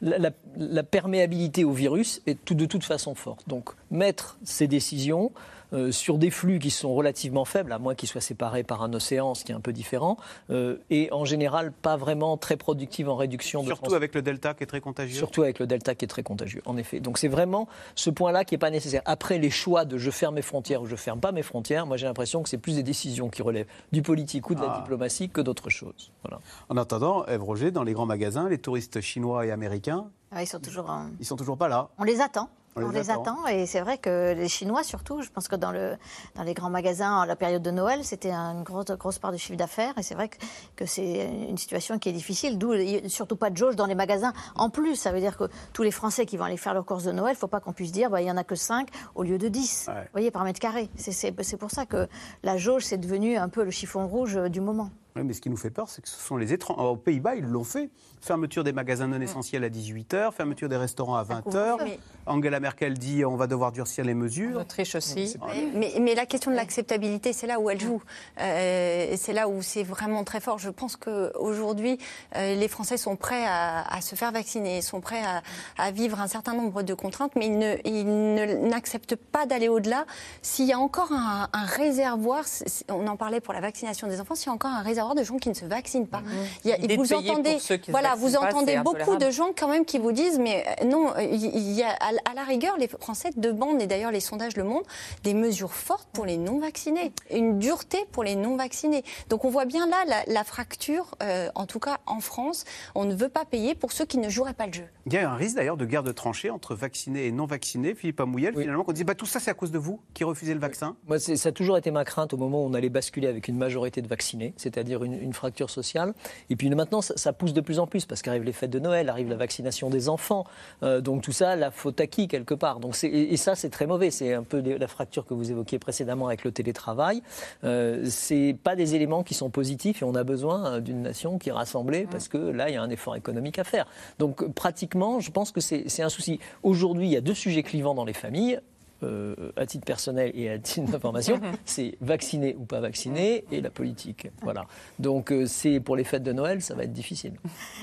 la, la- la perméabilité au virus est tout, de toute façon forte. Donc mettre ces décisions euh, sur des flux qui sont relativement faibles, à moins qu'ils soient séparés par un océan, ce qui est un peu différent, euh, et en général pas vraiment très productive en réduction de Surtout trans- avec le Delta qui est très contagieux. Surtout avec le Delta qui est très contagieux, en effet. Donc c'est vraiment ce point-là qui n'est pas nécessaire. Après, les choix de je ferme mes frontières ou je ferme pas mes frontières, moi j'ai l'impression que c'est plus des décisions qui relèvent du politique ou de la Ah. diplomatie que d'autres choses. Voilà. En attendant, Ève Roger, dans les grands magasins, les touristes chinois et américains, Ah, ils sont toujours. en- ils sont toujours pas là. On les attend. On On, les les, attend. attend. et c'est vrai que les Chinois surtout, je pense que dans, le, dans les grands magasins, à la période de Noël, c'était une grosse, grosse part de chiffre d'affaires et c'est vrai que, que c'est une situation qui est difficile, d'où surtout pas de jauge dans les magasins. En plus, ça veut dire que tous les Français qui vont aller faire leurs courses de Noël, il ne faut pas qu'on puisse dire bah, il y en a que 5 au lieu de 10, vous voyez, par mètre carré. C'est- pour ça que la jauge, c'est devenu un peu le chiffon rouge du moment. Oui, mais ce qui nous fait peur, c'est que ce sont les étrangers. Aux Pays-Bas, ils l'ont fait. Fermeture des magasins non essentiels à 18h, fermeture des restaurants à 20h. Mais- Angela Merkel dit on va devoir durcir les mesures. Autriche aussi. Mais, mais la question de l'acceptabilité, c'est là où elle joue. Euh, c'est là où c'est vraiment très fort. Je pense qu'aujourd'hui, euh, les Français sont prêts à, à se faire vacciner, sont prêts à, à vivre un certain nombre de contraintes, mais ils ne- ils ne- n'acceptent pas d'aller au-delà. S'il y a encore un, un réservoir, on en parlait pour la vaccination des enfants, s'il y a encore un réservoir de gens qui ne se vaccinent pas. Il y a- L'idée de vous entendez, voilà, vous pas, beaucoup de gens quand même qui vous disent, mais euh, non, euh, il il y a à à la rigueur, les Français demandent, et d'ailleurs les sondages le montrent, des mesures fortes pour les non-vaccinés, une dureté pour les non-vaccinés. Donc on voit bien là la, la fracture, euh, en tout cas en France, on ne veut pas payer pour ceux qui ne joueraient pas le jeu. Il y a un risque d'ailleurs de guerre de tranchées entre vaccinés et non vaccinés. Philippe Amouyel, finalement, qu'on dit bah, tout ça c'est à cause de vous qui refusez le vaccin? Moi, ça a toujours été ma crainte au moment où on allait basculer avec une majorité de vaccinés, c'est-à-dire une, une fracture sociale. Et puis maintenant, ça, ça pousse de plus en plus parce qu'arrivent les fêtes de Noël, arrive la vaccination des enfants. Euh, donc tout ça, la faute à qui quelque part? Donc et, et ça, c'est très mauvais. C'est un peu la fracture que vous évoquiez précédemment avec le télétravail. Euh, c'est pas des éléments qui sont positifs et on a besoin euh, d'une nation qui est rassemblée parce que là, il y a un effort économique à faire. Donc euh, je pense que c'est un souci. Aujourd'hui, il y a deux sujets clivants dans les familles euh, à titre personnel et à titre d'information, c'est vacciner ou pas vacciner et la politique. Voilà. Donc euh, c'est pour les fêtes de Noël, ça va être difficile.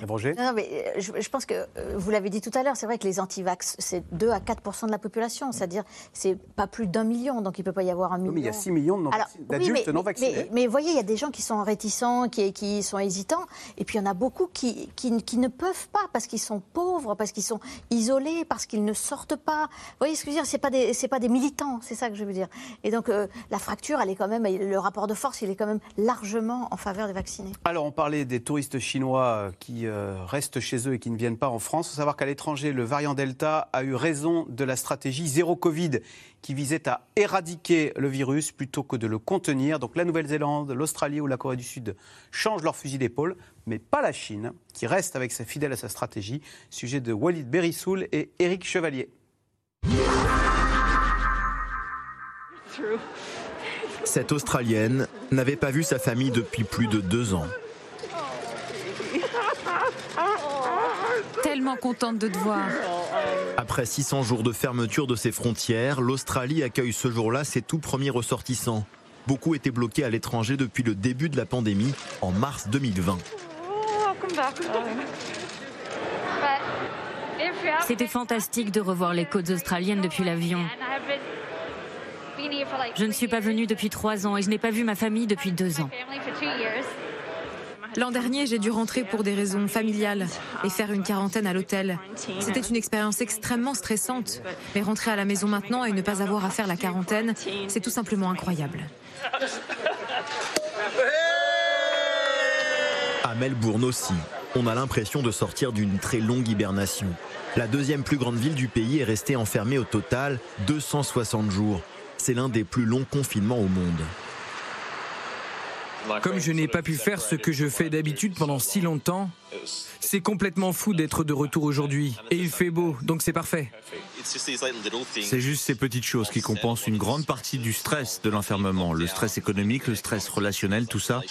Roger Non, mais euh, je, je pense que euh, vous l'avez dit tout à l'heure, c'est vrai que les antivax, c'est 2 à 4 de la population, c'est-à-dire c'est pas plus d'un million, donc il peut pas y avoir un million. mais il y a 6 millions non- d'adultes non vaccinés. Mais, mais vous voyez, il y a des gens qui sont réticents, qui, qui sont hésitants, et puis il y en a beaucoup qui, qui, qui ne peuvent pas parce qu'ils sont pauvres, parce qu'ils sont isolés, parce qu'ils ne sortent pas. Vous voyez ce que je veux dire C'est pas des, c'est pas des militants, c'est ça que je veux dire. Et donc euh, la fracture, elle est quand même, le rapport de force, il est quand même largement en faveur des vaccinés. Alors, on parlait des touristes chinois euh, qui euh, restent chez eux et qui ne viennent pas en France. Il faut savoir qu'à l'étranger, le variant Delta a eu raison de la stratégie zéro Covid qui visait à éradiquer le virus plutôt que de le contenir. Donc, la Nouvelle-Zélande, l'Australie ou la Corée du Sud changent leur fusil d'épaule, mais pas la Chine, qui reste avec sa fidèle à sa stratégie. Sujet de Walid Berissoul et Éric Chevalier. Cette Australienne n'avait pas vu sa famille depuis plus de deux ans. Tellement contente de te voir. Après 600 jours de fermeture de ses frontières, l'Australie accueille ce jour-là ses tout premiers ressortissants. Beaucoup étaient bloqués à l'étranger depuis le début de la pandémie en mars 2020. C'était fantastique de revoir les côtes australiennes depuis l'avion. Je ne suis pas venue depuis trois ans et je n'ai pas vu ma famille depuis deux ans. L'an dernier, j'ai dû rentrer pour des raisons familiales et faire une quarantaine à l'hôtel. C'était une expérience extrêmement stressante. Mais rentrer à la maison maintenant et ne pas avoir à faire la quarantaine, c'est tout simplement incroyable. À Melbourne aussi, On a l'impression de sortir d'une très longue hibernation. La deuxième plus grande ville du pays est restée enfermée au total 260 jours. C'est l'un des plus longs confinements au monde. Comme je n'ai pas pu faire ce que je fais d'habitude pendant si longtemps, c'est complètement fou d'être de retour aujourd'hui. Et il fait beau, donc c'est parfait. C'est juste ces petites choses qui compensent une grande partie du stress de l'enfermement, le stress économique, le stress relationnel, tout ça.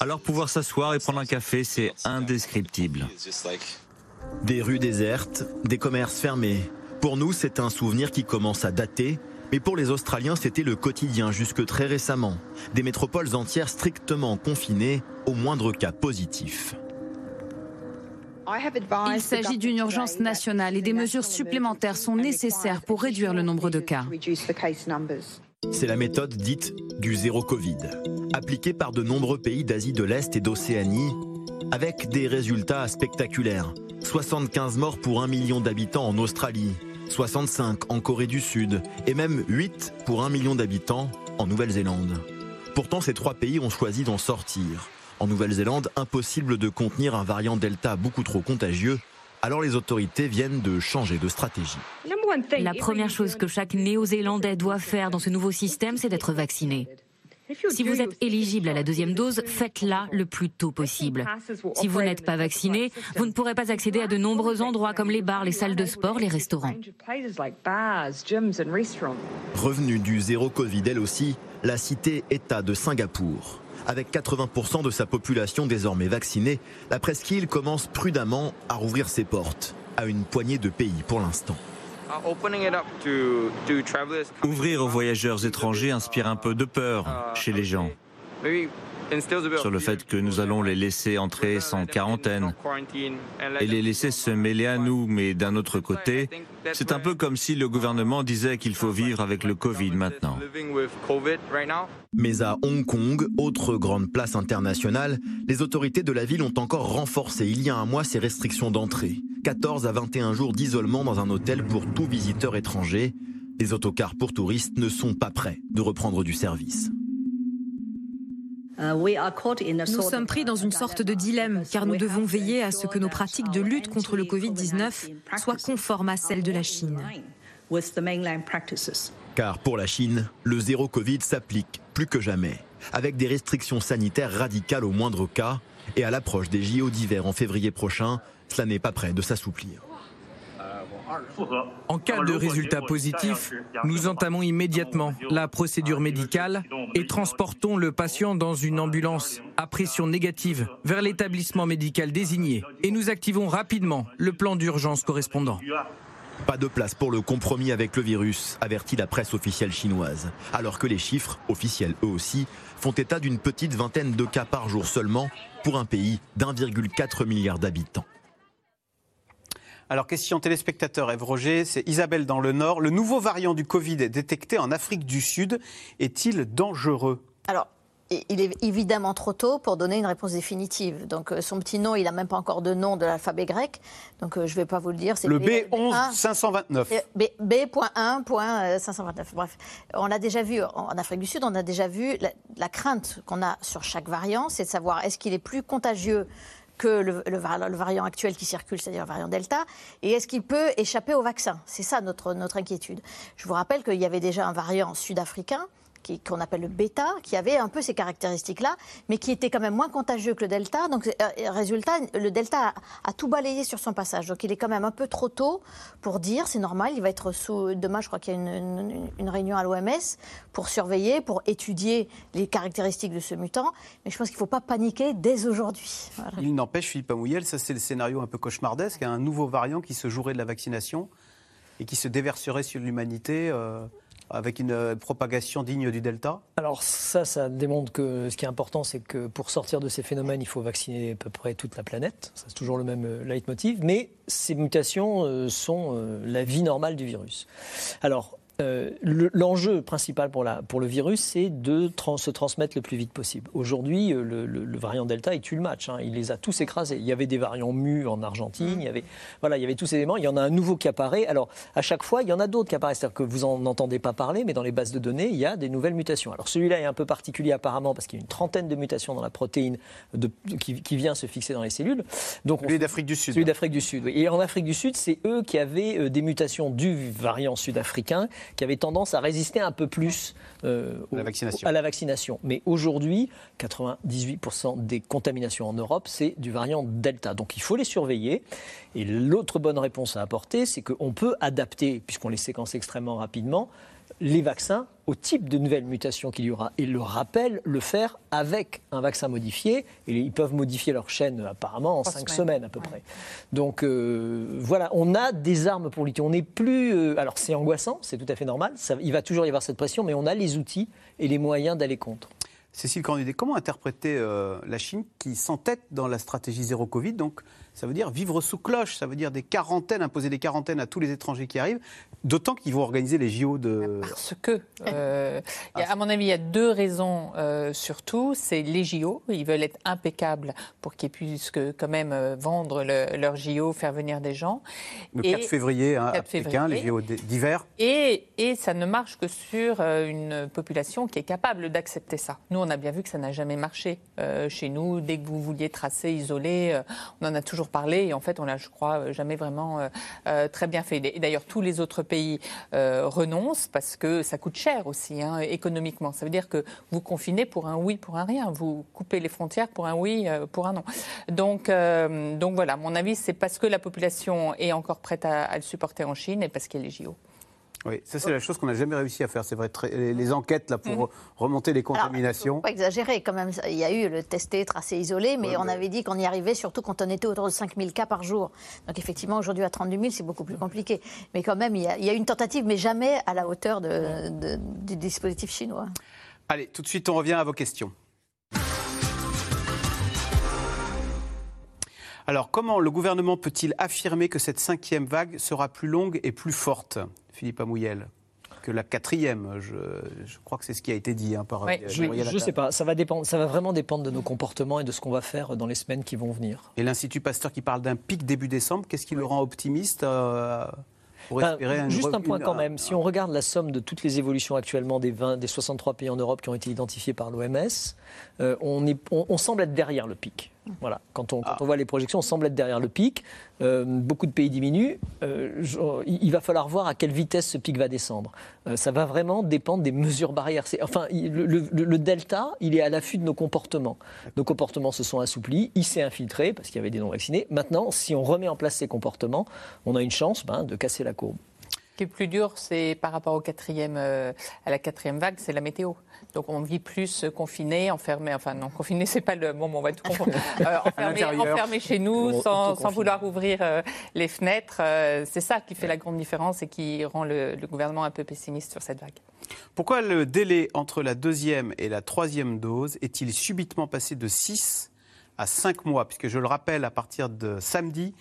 Alors pouvoir s'asseoir et prendre un café, c'est indescriptible. Des rues désertes, des commerces fermés. Pour nous, c'est un souvenir qui commence à dater, mais pour les Australiens, c'était le quotidien jusque très récemment. Des métropoles entières strictement confinées, au moindre cas positif. Il s'agit d'une urgence nationale et des mesures supplémentaires sont nécessaires pour réduire le nombre de cas. C'est la méthode dite du zéro Covid, appliquée par de nombreux pays d'Asie de l'Est et d'Océanie, avec des résultats spectaculaires. 75 morts pour un million d'habitants en Australie, 65 en Corée du Sud et même 8 pour un million d'habitants en Nouvelle-Zélande. Pourtant, ces trois pays ont choisi d'en sortir. En Nouvelle-Zélande, impossible de contenir un variant Delta beaucoup trop contagieux, alors les autorités viennent de changer de stratégie. La première chose que chaque Néo-Zélandais doit faire dans ce nouveau système, c'est d'être vacciné. Si vous êtes éligible à la deuxième dose, faites-la le plus tôt possible. Si vous n'êtes pas vacciné, vous ne pourrez pas accéder à de nombreux endroits comme les bars, les salles de sport, les restaurants. Revenue du zéro Covid, elle aussi, la cité-État de Singapour. Avec 80% de sa population désormais vaccinée, la presqu'île commence prudemment à rouvrir ses portes, à une poignée de pays pour l'instant. Ouvrir aux voyageurs étrangers inspire un peu de peur chez les gens sur le fait que nous allons les laisser entrer sans quarantaine et les laisser se mêler à nous. Mais d'un autre côté, c'est un peu comme si le gouvernement disait qu'il faut vivre avec le Covid maintenant. Mais à Hong Kong, autre grande place internationale, les autorités de la ville ont encore renforcé il y a un mois ces restrictions d'entrée. 14 à 21 jours d'isolement dans un hôtel pour tout visiteur étranger. Les autocars pour touristes ne sont pas prêts de reprendre du service. Nous sommes pris dans une sorte de dilemme, car nous devons veiller à ce que nos pratiques de lutte contre le Covid-19 soient conformes à celles de la Chine. Car pour la Chine, le zéro Covid s'applique plus que jamais, avec des restrictions sanitaires radicales au moindre cas, et à l'approche des JO d'hiver en février prochain, cela n'est pas prêt de s'assouplir. En cas de résultat positif, nous entamons immédiatement la procédure médicale et transportons le patient dans une ambulance à pression négative vers l'établissement médical désigné et nous activons rapidement le plan d'urgence correspondant. Pas de place pour le compromis avec le virus, avertit la presse officielle chinoise, alors que les chiffres, officiels eux aussi, font état d'une petite vingtaine de cas par jour seulement pour un pays d'1,4 milliard d'habitants. Alors, question téléspectateur, Eve Roger, c'est Isabelle dans le Nord. Le nouveau variant du Covid est détecté en Afrique du Sud. Est-il dangereux? Alors, il est évidemment trop tôt pour donner une réponse définitive. Donc, euh, son petit nom, il n'a même pas encore de nom de l'alphabet grec. Donc, euh, je ne vais pas vous le dire. Le B11 529. B.1.529. Bref, on a déjà vu, en Afrique du Sud, on a déjà vu la, la crainte qu'on a sur chaque variant, c'est de savoir est-ce qu'il est plus contagieux que le, variant actuel qui circule, c'est-à-dire le variant Delta, et est-ce qu'il peut échapper au vaccin? C'est ça notre, notre inquiétude. Je vous rappelle qu'il y avait déjà un variant sud-africain qu'on appelle le bêta, qui avait un peu ces caractéristiques-là, mais qui était quand même moins contagieux que le delta. Donc, euh, résultat, le delta a, tout balayé sur son passage. Donc, il est quand même un peu trop tôt pour dire, c'est normal, il va être sous. Demain, je crois qu'il y a une, réunion à l'OMS pour surveiller, pour étudier les caractéristiques de ce mutant. Mais je pense qu'il ne faut pas paniquer dès aujourd'hui. Il n'empêche, Philippe Amouyel, ça c'est le scénario un peu cauchemardesque, un nouveau variant qui se jouerait de la vaccination et qui se déverserait sur l'humanité. Euh avec une euh, propagation digne du Delta Alors ça, ça démontre que ce qui est important, c'est que pour sortir de ces phénomènes, il faut vacciner à peu près toute la planète. C'est toujours le même euh, leitmotiv. Mais ces mutations euh, sont la vie normale du virus. Euh, le- l'enjeu principal pour, la, pour le virus, c'est de trans- se transmettre le plus vite possible. Aujourd'hui, euh, le, le- le variant Delta, il tue le match. hein. Il les a tous écrasés. Il y avait des variants mu en Argentine, il y avait, voilà, il y avait tous ces éléments. Il y en a un nouveau qui apparaît. Alors, à chaque fois, il y en a d'autres qui apparaissent. C'est-à-dire que vous en entendez pas parler, mais dans les bases de données, il y a des nouvelles mutations. Alors, celui-là est un peu particulier apparemment parce qu'il y a une trentaine de mutations dans la protéine de- qui, qui vient se fixer dans les cellules. Donc, Celui d'Afrique du Sud. celui d'Afrique du Sud. oui. Et en Afrique du Sud, c'est eux qui avaient euh, des mutations du variant sud-africain qui avaient tendance à résister un peu plus euh, au- la vaccination. à la vaccination. Mais aujourd'hui, 98% des contaminations en Europe, c'est du variant Delta. Donc il faut les surveiller. Et l'autre bonne réponse à apporter, c'est qu'on peut adapter, puisqu'on les séquence extrêmement rapidement, les vaccins au type de nouvelles mutations qu'il y aura. Et le rappel, le faire avec un vaccin modifié. Et ils peuvent modifier leur chaîne apparemment en cinq semaines. semaines à peu près. Donc euh, voilà, on a des armes pour lutter. On n'est plus. euh, alors c'est angoissant, c'est tout à fait normal. Ça- il va toujours y avoir cette pression, mais on a les outils et les moyens d'aller contre. Cécile Cornudet, comment interpréter euh, la Chine qui s'entête dans la stratégie zéro Covid Donc, ça veut dire vivre sous cloche, ça veut dire des quarantaines, imposer des quarantaines à tous les étrangers qui arrivent, d'autant qu'ils vont organiser les JO de. Parce que, euh, a- à mon avis, il y a deux raisons euh, surtout. C'est les JO. Ils veulent être impeccables pour qu'ils puissent quand même euh, vendre le- leurs JO, faire venir des gens. Le Et- 4 février hein, à 4 Pékin, les février. JO d'hiver. Et, et ça ne marche que sur une population qui est capable d'accepter ça. Nous, on a bien vu que ça n'a jamais marché euh, chez nous. Dès que vous vouliez tracer, isoler, on en a toujours parlé. Et en fait, on l'a, je crois, euh, jamais vraiment euh, euh, très bien fait. Et d'ailleurs, tous les autres pays renoncent parce que ça coûte cher aussi, hein, économiquement. Ça veut dire que vous confinez pour un oui, pour un rien. Vous coupez les frontières pour un oui, pour un non. Donc, voilà, mon avis, c'est parce que la population est encore prête à, à le supporter en Chine et parce qu'il y a les JO. Oui, ça c'est la chose qu'on n'a jamais réussi à faire, c'est vrai. très- les, les enquêtes là, pour Mhm. remonter les Alors, contaminations. faut pas exagérer quand même. Il y a eu le testé, tracé, isolé, mais Ouais, on mais- avait dit qu'on y arrivait surtout quand on était autour de 5000 cas par jour. Donc effectivement, aujourd'hui à 32 000, c'est beaucoup plus compliqué. Mais quand même, il y a, il y a une tentative, mais jamais à la hauteur de- de- du dispositif chinois. Allez, tout de suite, on revient à vos questions. Alors, comment le gouvernement peut-il affirmer que cette cinquième vague sera plus longue et plus forte, Philippe Amouyel, que la quatrième je, je crois que c'est ce qui a été dit hein, par euh, Je ne sais pas, ça va, dépendre, ça va vraiment dépendre de nos comportements et de ce qu'on va faire dans les semaines qui vont venir. Et l'Institut Pasteur qui parle d'un pic début décembre, qu'est-ce qui le rend optimiste euh, pour Ben, espérer un- juste un point quand même. Si on regarde la somme de toutes les évolutions actuellement des, 20, des 63 pays en Europe qui ont été identifiés par l'OMS, euh, on, est- on- on semble être derrière le pic. Voilà. Quand on, quand on voit les projections, on semble être derrière le pic. Euh, beaucoup de pays diminuent. Euh, je- il va falloir voir à quelle vitesse ce pic va descendre. Euh, ça va vraiment dépendre des mesures barrières. Enfin, le, le- le delta, il est à l'affût de nos comportements. Nos comportements se sont assouplis, il s'est infiltré parce qu'il y avait des non-vaccinés. Maintenant, si on remet en place ces comportements, on a une chance ben, de casser la courbe. Ce qui est plus dur, c'est par rapport au quatrième, euh, à la quatrième vague, c'est la météo. Donc on vit plus confiné, enfermé. Enfin non, confiné, c'est pas le moment. On va tout comprendre. Euh, enfermé, chez nous, sans, vouloir ouvrir euh, les fenêtres. euh, c'est ça qui fait la grande différence et qui rend le, le gouvernement un peu pessimiste sur cette vague. Pourquoi le délai entre la deuxième et la troisième dose est-il subitement passé de 6 à 5 mois? Puisque je le rappelle, à partir de samedi,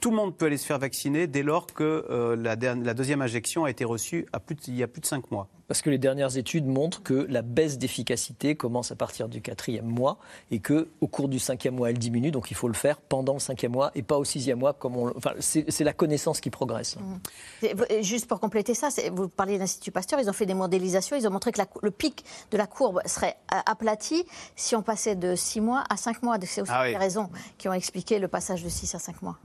tout le monde peut aller se faire vacciner dès lors que euh, la, dernière- la deuxième injection a été reçue à plus de- il y a plus de 5 mois. Parce que les dernières études montrent que la baisse d'efficacité commence à partir du quatrième mois et que au cours du cinquième mois, elle diminue. Donc il faut le faire pendant le cinquième mois et pas au sixième mois. Comme on, enfin, c'est la connaissance qui progresse. Et Juste pour compléter ça, vous parliez de l'Institut Pasteur, ils ont fait des modélisations, ils ont montré que la le pic de la courbe serait a- aplati si on passait de 6 mois à 5 mois. C'est aussi Ah oui. les raisons qui ont expliqué le passage de 6 à 5 mois.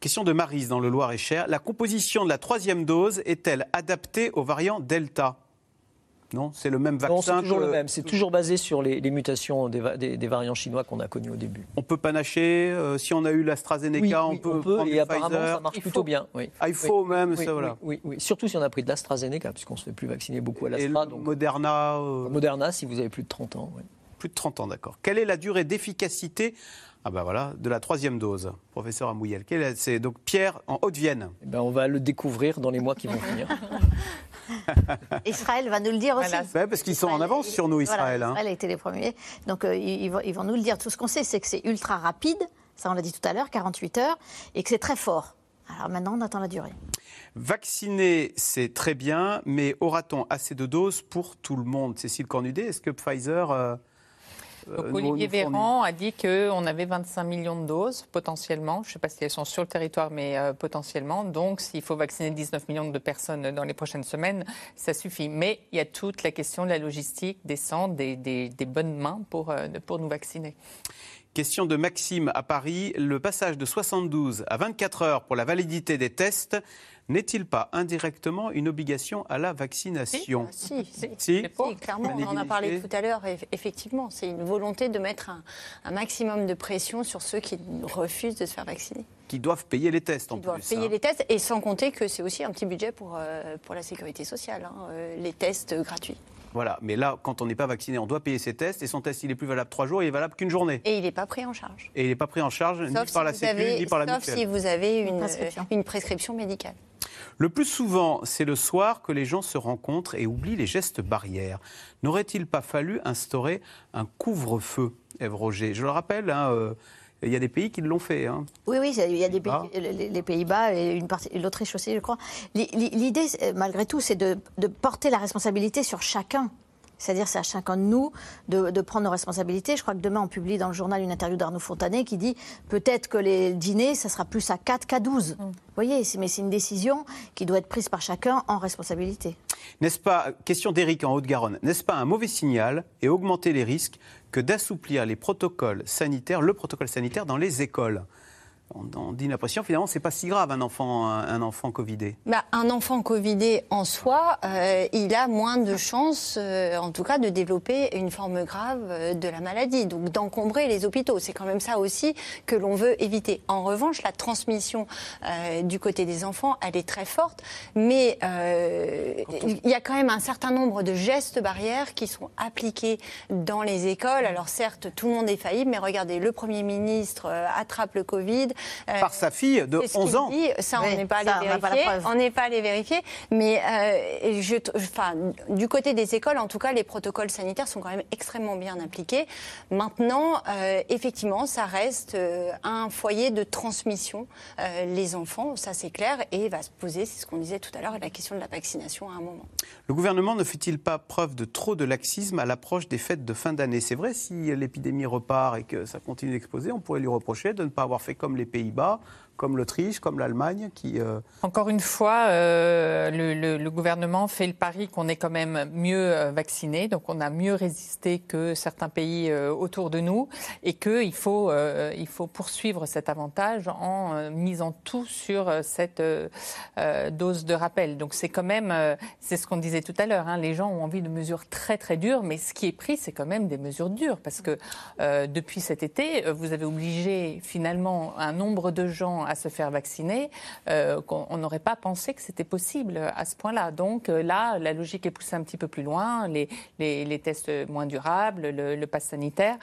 Question de Marise dans le Loir-et-Cher. La composition de la troisième dose est-elle adaptée au variant Delta? Non, c'est le même vaccin. Non, c'est toujours que- le même. C'est toujours basé sur les, les mutations des, va- des- des variants chinois qu'on a connus au début. On peut panacher. euh, si on a eu l'AstraZeneca, Oui, on oui, peut on peut, prendre et apparemment Pfizer. ça marche Il plutôt faut. bien. Oui. Ah, il faut même, oui, ça, oui, voilà. Oui, oui. Surtout si on a pris de l'AstraZeneca, puisqu'on se fait plus vacciner beaucoup à l'Astra. donc- Moderna. euh, Moderna, si vous avez plus de 30 ans. oui. Plus de 30 ans, d'accord. Quelle est la durée d'efficacité ah ben voilà, de la troisième dose, professeur Amouyel C'est donc Pierre en Haute-Vienne. Eh ben, on va le découvrir dans les mois qui vont venir. Israël va nous le dire aussi. Voilà. Parce qu'ils sont en avance sur nous, Israël. Voilà, hein. Israël a été les premiers. Donc euh, ils, ils vont, ils vont nous le dire. Tout ce qu'on sait, c'est que c'est ultra rapide. Ça, on l'a dit tout à l'heure, 48 heures, et que c'est très fort. Alors maintenant, on attend la durée. Vacciner, c'est très bien, mais aura-t-on assez de doses pour tout le monde? Cécile Cornudet, est-ce que Pfizer... Euh, donc, euh, Olivier Véran a dit qu'on avait 25 millions de doses potentiellement. Je ne sais pas si elles sont sur le territoire, mais euh, potentiellement. Donc, s'il faut vacciner 19 millions de personnes dans les prochaines semaines, ça suffit. Mais il y a toute la question de la logistique, des centres, des, des, bonnes mains pour, euh, pour nous vacciner. Question de Maxime à Paris. Le passage de 72 à 24 heures pour la validité des tests n'est-il pas indirectement une obligation à la vaccination Si, si, clairement, on en a parlé tout à l'heure, effectivement, c'est une volonté de mettre un, maximum de pression sur ceux qui refusent de se faire vacciner. Qui doivent payer les tests en plus. Qui doivent payer hein. les tests, et sans compter que c'est aussi un petit budget pour, euh, pour la sécurité sociale, hein, euh, les tests gratuits. Voilà, mais là, quand on n'est pas vacciné, on doit payer ses tests et son test, il est plus valable trois jours, il est valable qu'une journée. Et il n'est pas pris en charge. Et il n'est pas pris en charge ni par la Sécu, ni par la Sauf si vous avez une, une prescription médicale. Le plus souvent, c'est le soir que les gens se rencontrent et oublient les gestes barrières. N'aurait-il pas fallu instaurer un couvre-feu, Ève Roger? Je le rappelle, hein, euh, il y a des pays qui l'ont fait. Hein. Oui, oui, il y a des pays, les, Pays-Bas et une partie, l'Autriche aussi, je crois. L'idée, malgré tout, c'est de, porter la responsabilité sur chacun. C'est-à-dire, c'est à chacun de nous de, prendre nos responsabilités. Je crois que demain, on publie dans le journal une interview d'Arnaud Fontanet qui dit peut-être que les dîners, ça sera plus à 4 qu'à 12. Mm. Vous voyez, mais c'est une décision qui doit être prise par chacun en responsabilité. N'est-ce pas, question d'Éric en Haute-Garonne, n'est-ce pas un mauvais signal et augmenter les risques que d'assouplir les protocoles sanitaires, le protocole sanitaire dans les écoles on, dit l'impression, finalement, c'est pas si grave un enfant, un, enfant covidé. Bah, un enfant covidé en soi, euh, il a moins de chances, euh, en tout cas, de développer une forme grave euh, de la maladie, donc d'encombrer les hôpitaux. C'est quand même ça aussi que l'on veut éviter. En revanche, la transmission du côté des enfants, elle est très forte, mais il y a quand même un certain nombre de gestes barrières qui sont appliqués dans les écoles. Alors certes, tout le monde est faillible, mais regardez, le Premier ministre attrape le Covid. Euh, Par sa fille de 11 ans. Ça, on n'est pas allé vérifier. On n'est pas allé vérifier. Mais euh, je, enfin, du côté des écoles, en tout cas, les protocoles sanitaires sont quand même extrêmement bien appliqués. Maintenant, euh, effectivement, ça reste un foyer de transmission. les enfants, ça c'est clair, et va se poser, c'est ce qu'on disait tout à l'heure, la question de la vaccination à un moment. Le gouvernement ne fait-il pas preuve de trop de laxisme à l'approche des fêtes de fin d'année? C'est vrai, si l'épidémie repart et que ça continue d'exposer, on pourrait lui reprocher de ne pas avoir fait comme les Pays-Bas comme l'Autriche, comme l'Allemagne, qui... Euh, Encore une fois, euh, le, gouvernement fait le pari qu'on est quand même mieux euh, vacciné, donc on a mieux résisté que certains pays autour de nous, et qu'il faut, il faut poursuivre cet avantage en misant tout sur cette dose de rappel. Donc c'est quand même, c'est ce qu'on disait tout à l'heure, hein, les gens ont envie de mesures très très dures, mais ce qui est pris, c'est quand même des mesures dures, parce que depuis cet été, vous avez obligé finalement un nombre de gens se faire vacciner, euh, qu'on n'aurait pas pensé que c'était possible à ce point-là. Donc euh, là, la logique est poussée un petit peu plus loin, les, tests moins durables, le, le pass sanitaire.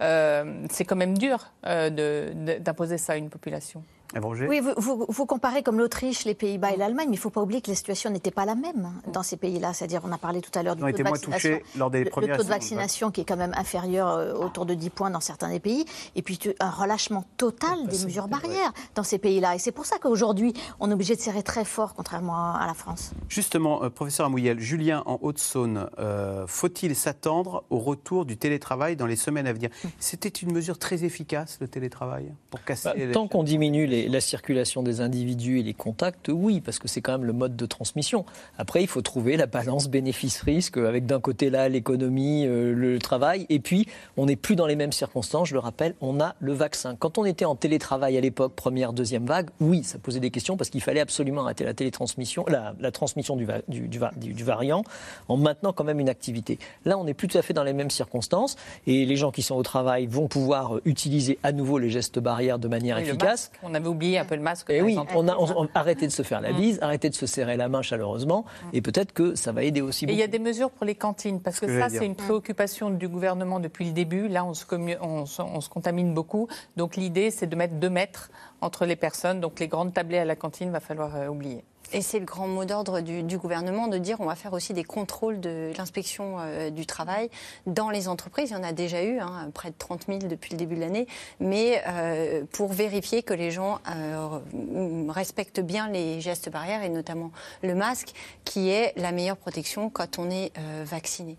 Euh, c'est quand même dur d'imposer ça à une population. Oui, vous, vous, comparez comme l'Autriche, les Pays-Bas et l'Allemagne, mais il ne faut pas oublier que la situation n'était pas la même dans ces pays-là. C'est-à-dire, on a parlé tout à l'heure du taux de vaccination, lors des le, le taux de vaccination qui est quand même inférieur euh, autour de 10 points dans certains des pays, et puis un relâchement total des mesures barrières dans ces pays-là. Et c'est pour ça qu'aujourd'hui, on est obligé de serrer très fort, contrairement à la France. Justement, euh, professeur Amouyel, Julien en Haute-Saône, euh, faut-il s'attendre au retour du télétravail dans les semaines à venir? C'était une mesure très efficace, le télétravail, pour casser bah, Tant qu'on diminue les la circulation des individus et les contacts, oui, parce que c'est quand même le mode de transmission. Après, il faut trouver la balance bénéfice-risque avec d'un côté là l'économie, euh, le travail, et puis on n'est plus dans les mêmes circonstances. Je le rappelle, on a le vaccin. Quand on était en télétravail à l'époque, première, deuxième vague, oui, ça posait des questions parce qu'il fallait absolument arrêter la télétransmission, la, transmission du, du, du, variant, en maintenant quand même une activité. Là, on n'est plus tout à fait dans les mêmes circonstances, et les gens qui sont au travail vont pouvoir utiliser à nouveau les gestes barrières de manière efficace. on avait oublié un peu le masque. Et eh oui, on a arrêté de se faire la mm. bise, arrêté de se serrer la main chaleureusement, mm. et peut-être que ça va aider aussi. Et il y a des mesures pour les cantines, parce que, ça, c'est une préoccupation du gouvernement depuis le début. Là, on se, on, on se contamine beaucoup. Donc l'idée, c'est de mettre deux mètres entre les personnes. Donc les grandes tablées à la cantine, va falloir euh, oublier. Et c'est le grand mot d'ordre du, gouvernement de dire on va faire aussi des contrôles de l'inspection euh, du travail dans les entreprises. Il y en a déjà eu, hein, près de 30 000 depuis le début de l'année, mais euh, pour vérifier que les gens respectent bien les gestes barrières et notamment le masque, qui est la meilleure protection quand on est vacciné.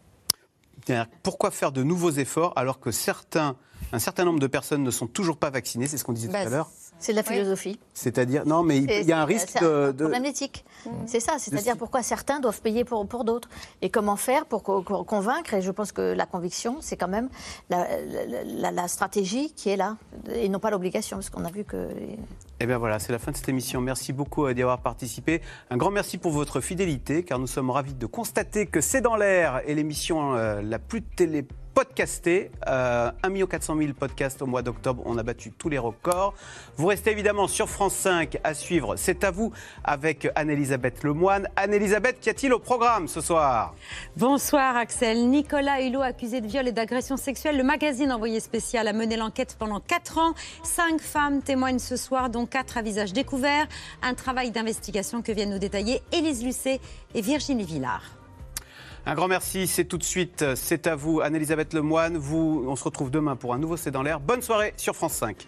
Pourquoi faire de nouveaux efforts alors que certains, un certain nombre de personnes ne sont toujours pas vaccinées? C'est ce qu'on disait tout à bah, l'heure. C'est de la philosophie. C'est-à-dire, non, mais il y a un risque de. C'est un problème d'éthique. Mmh. C'est ça, c'est-à-dire pourquoi certains doivent payer pour, pour d'autres. Et comment faire pour convaincre? Et je pense que la conviction, c'est quand même la, stratégie qui est là, et non pas l'obligation, parce qu'on a vu que. Eh bien voilà, c'est la fin de cette émission. Merci beaucoup d'y avoir participé. Un grand merci pour votre fidélité, car nous sommes ravis de constater que C'est dans l'air et l'émission euh, la plus télé podcasté. Euh, 1 400 000 podcasts au mois d'octobre. On a battu tous les records. Vous restez évidemment sur France 5 à suivre. C'est à vous avec Anne-Elisabeth Lemoine. Anne-Elisabeth, qu'y a-t-il au programme ce soir? Bonsoir Axel. Nicolas Hulot accusé de viol et d'agression sexuelle. Le magazine envoyé spécial a mené l'enquête pendant 4 ans. Cinq femmes témoignent ce soir, dont 4 à visage découvert. Un travail d'investigation que viennent nous détailler Élise Lucet et Virginie Villard. Un grand merci, c'est tout de suite, c'est à vous, Anne-Elisabeth Lemoine. On se retrouve demain pour un nouveau C'est dans l'air. Bonne soirée sur France 5.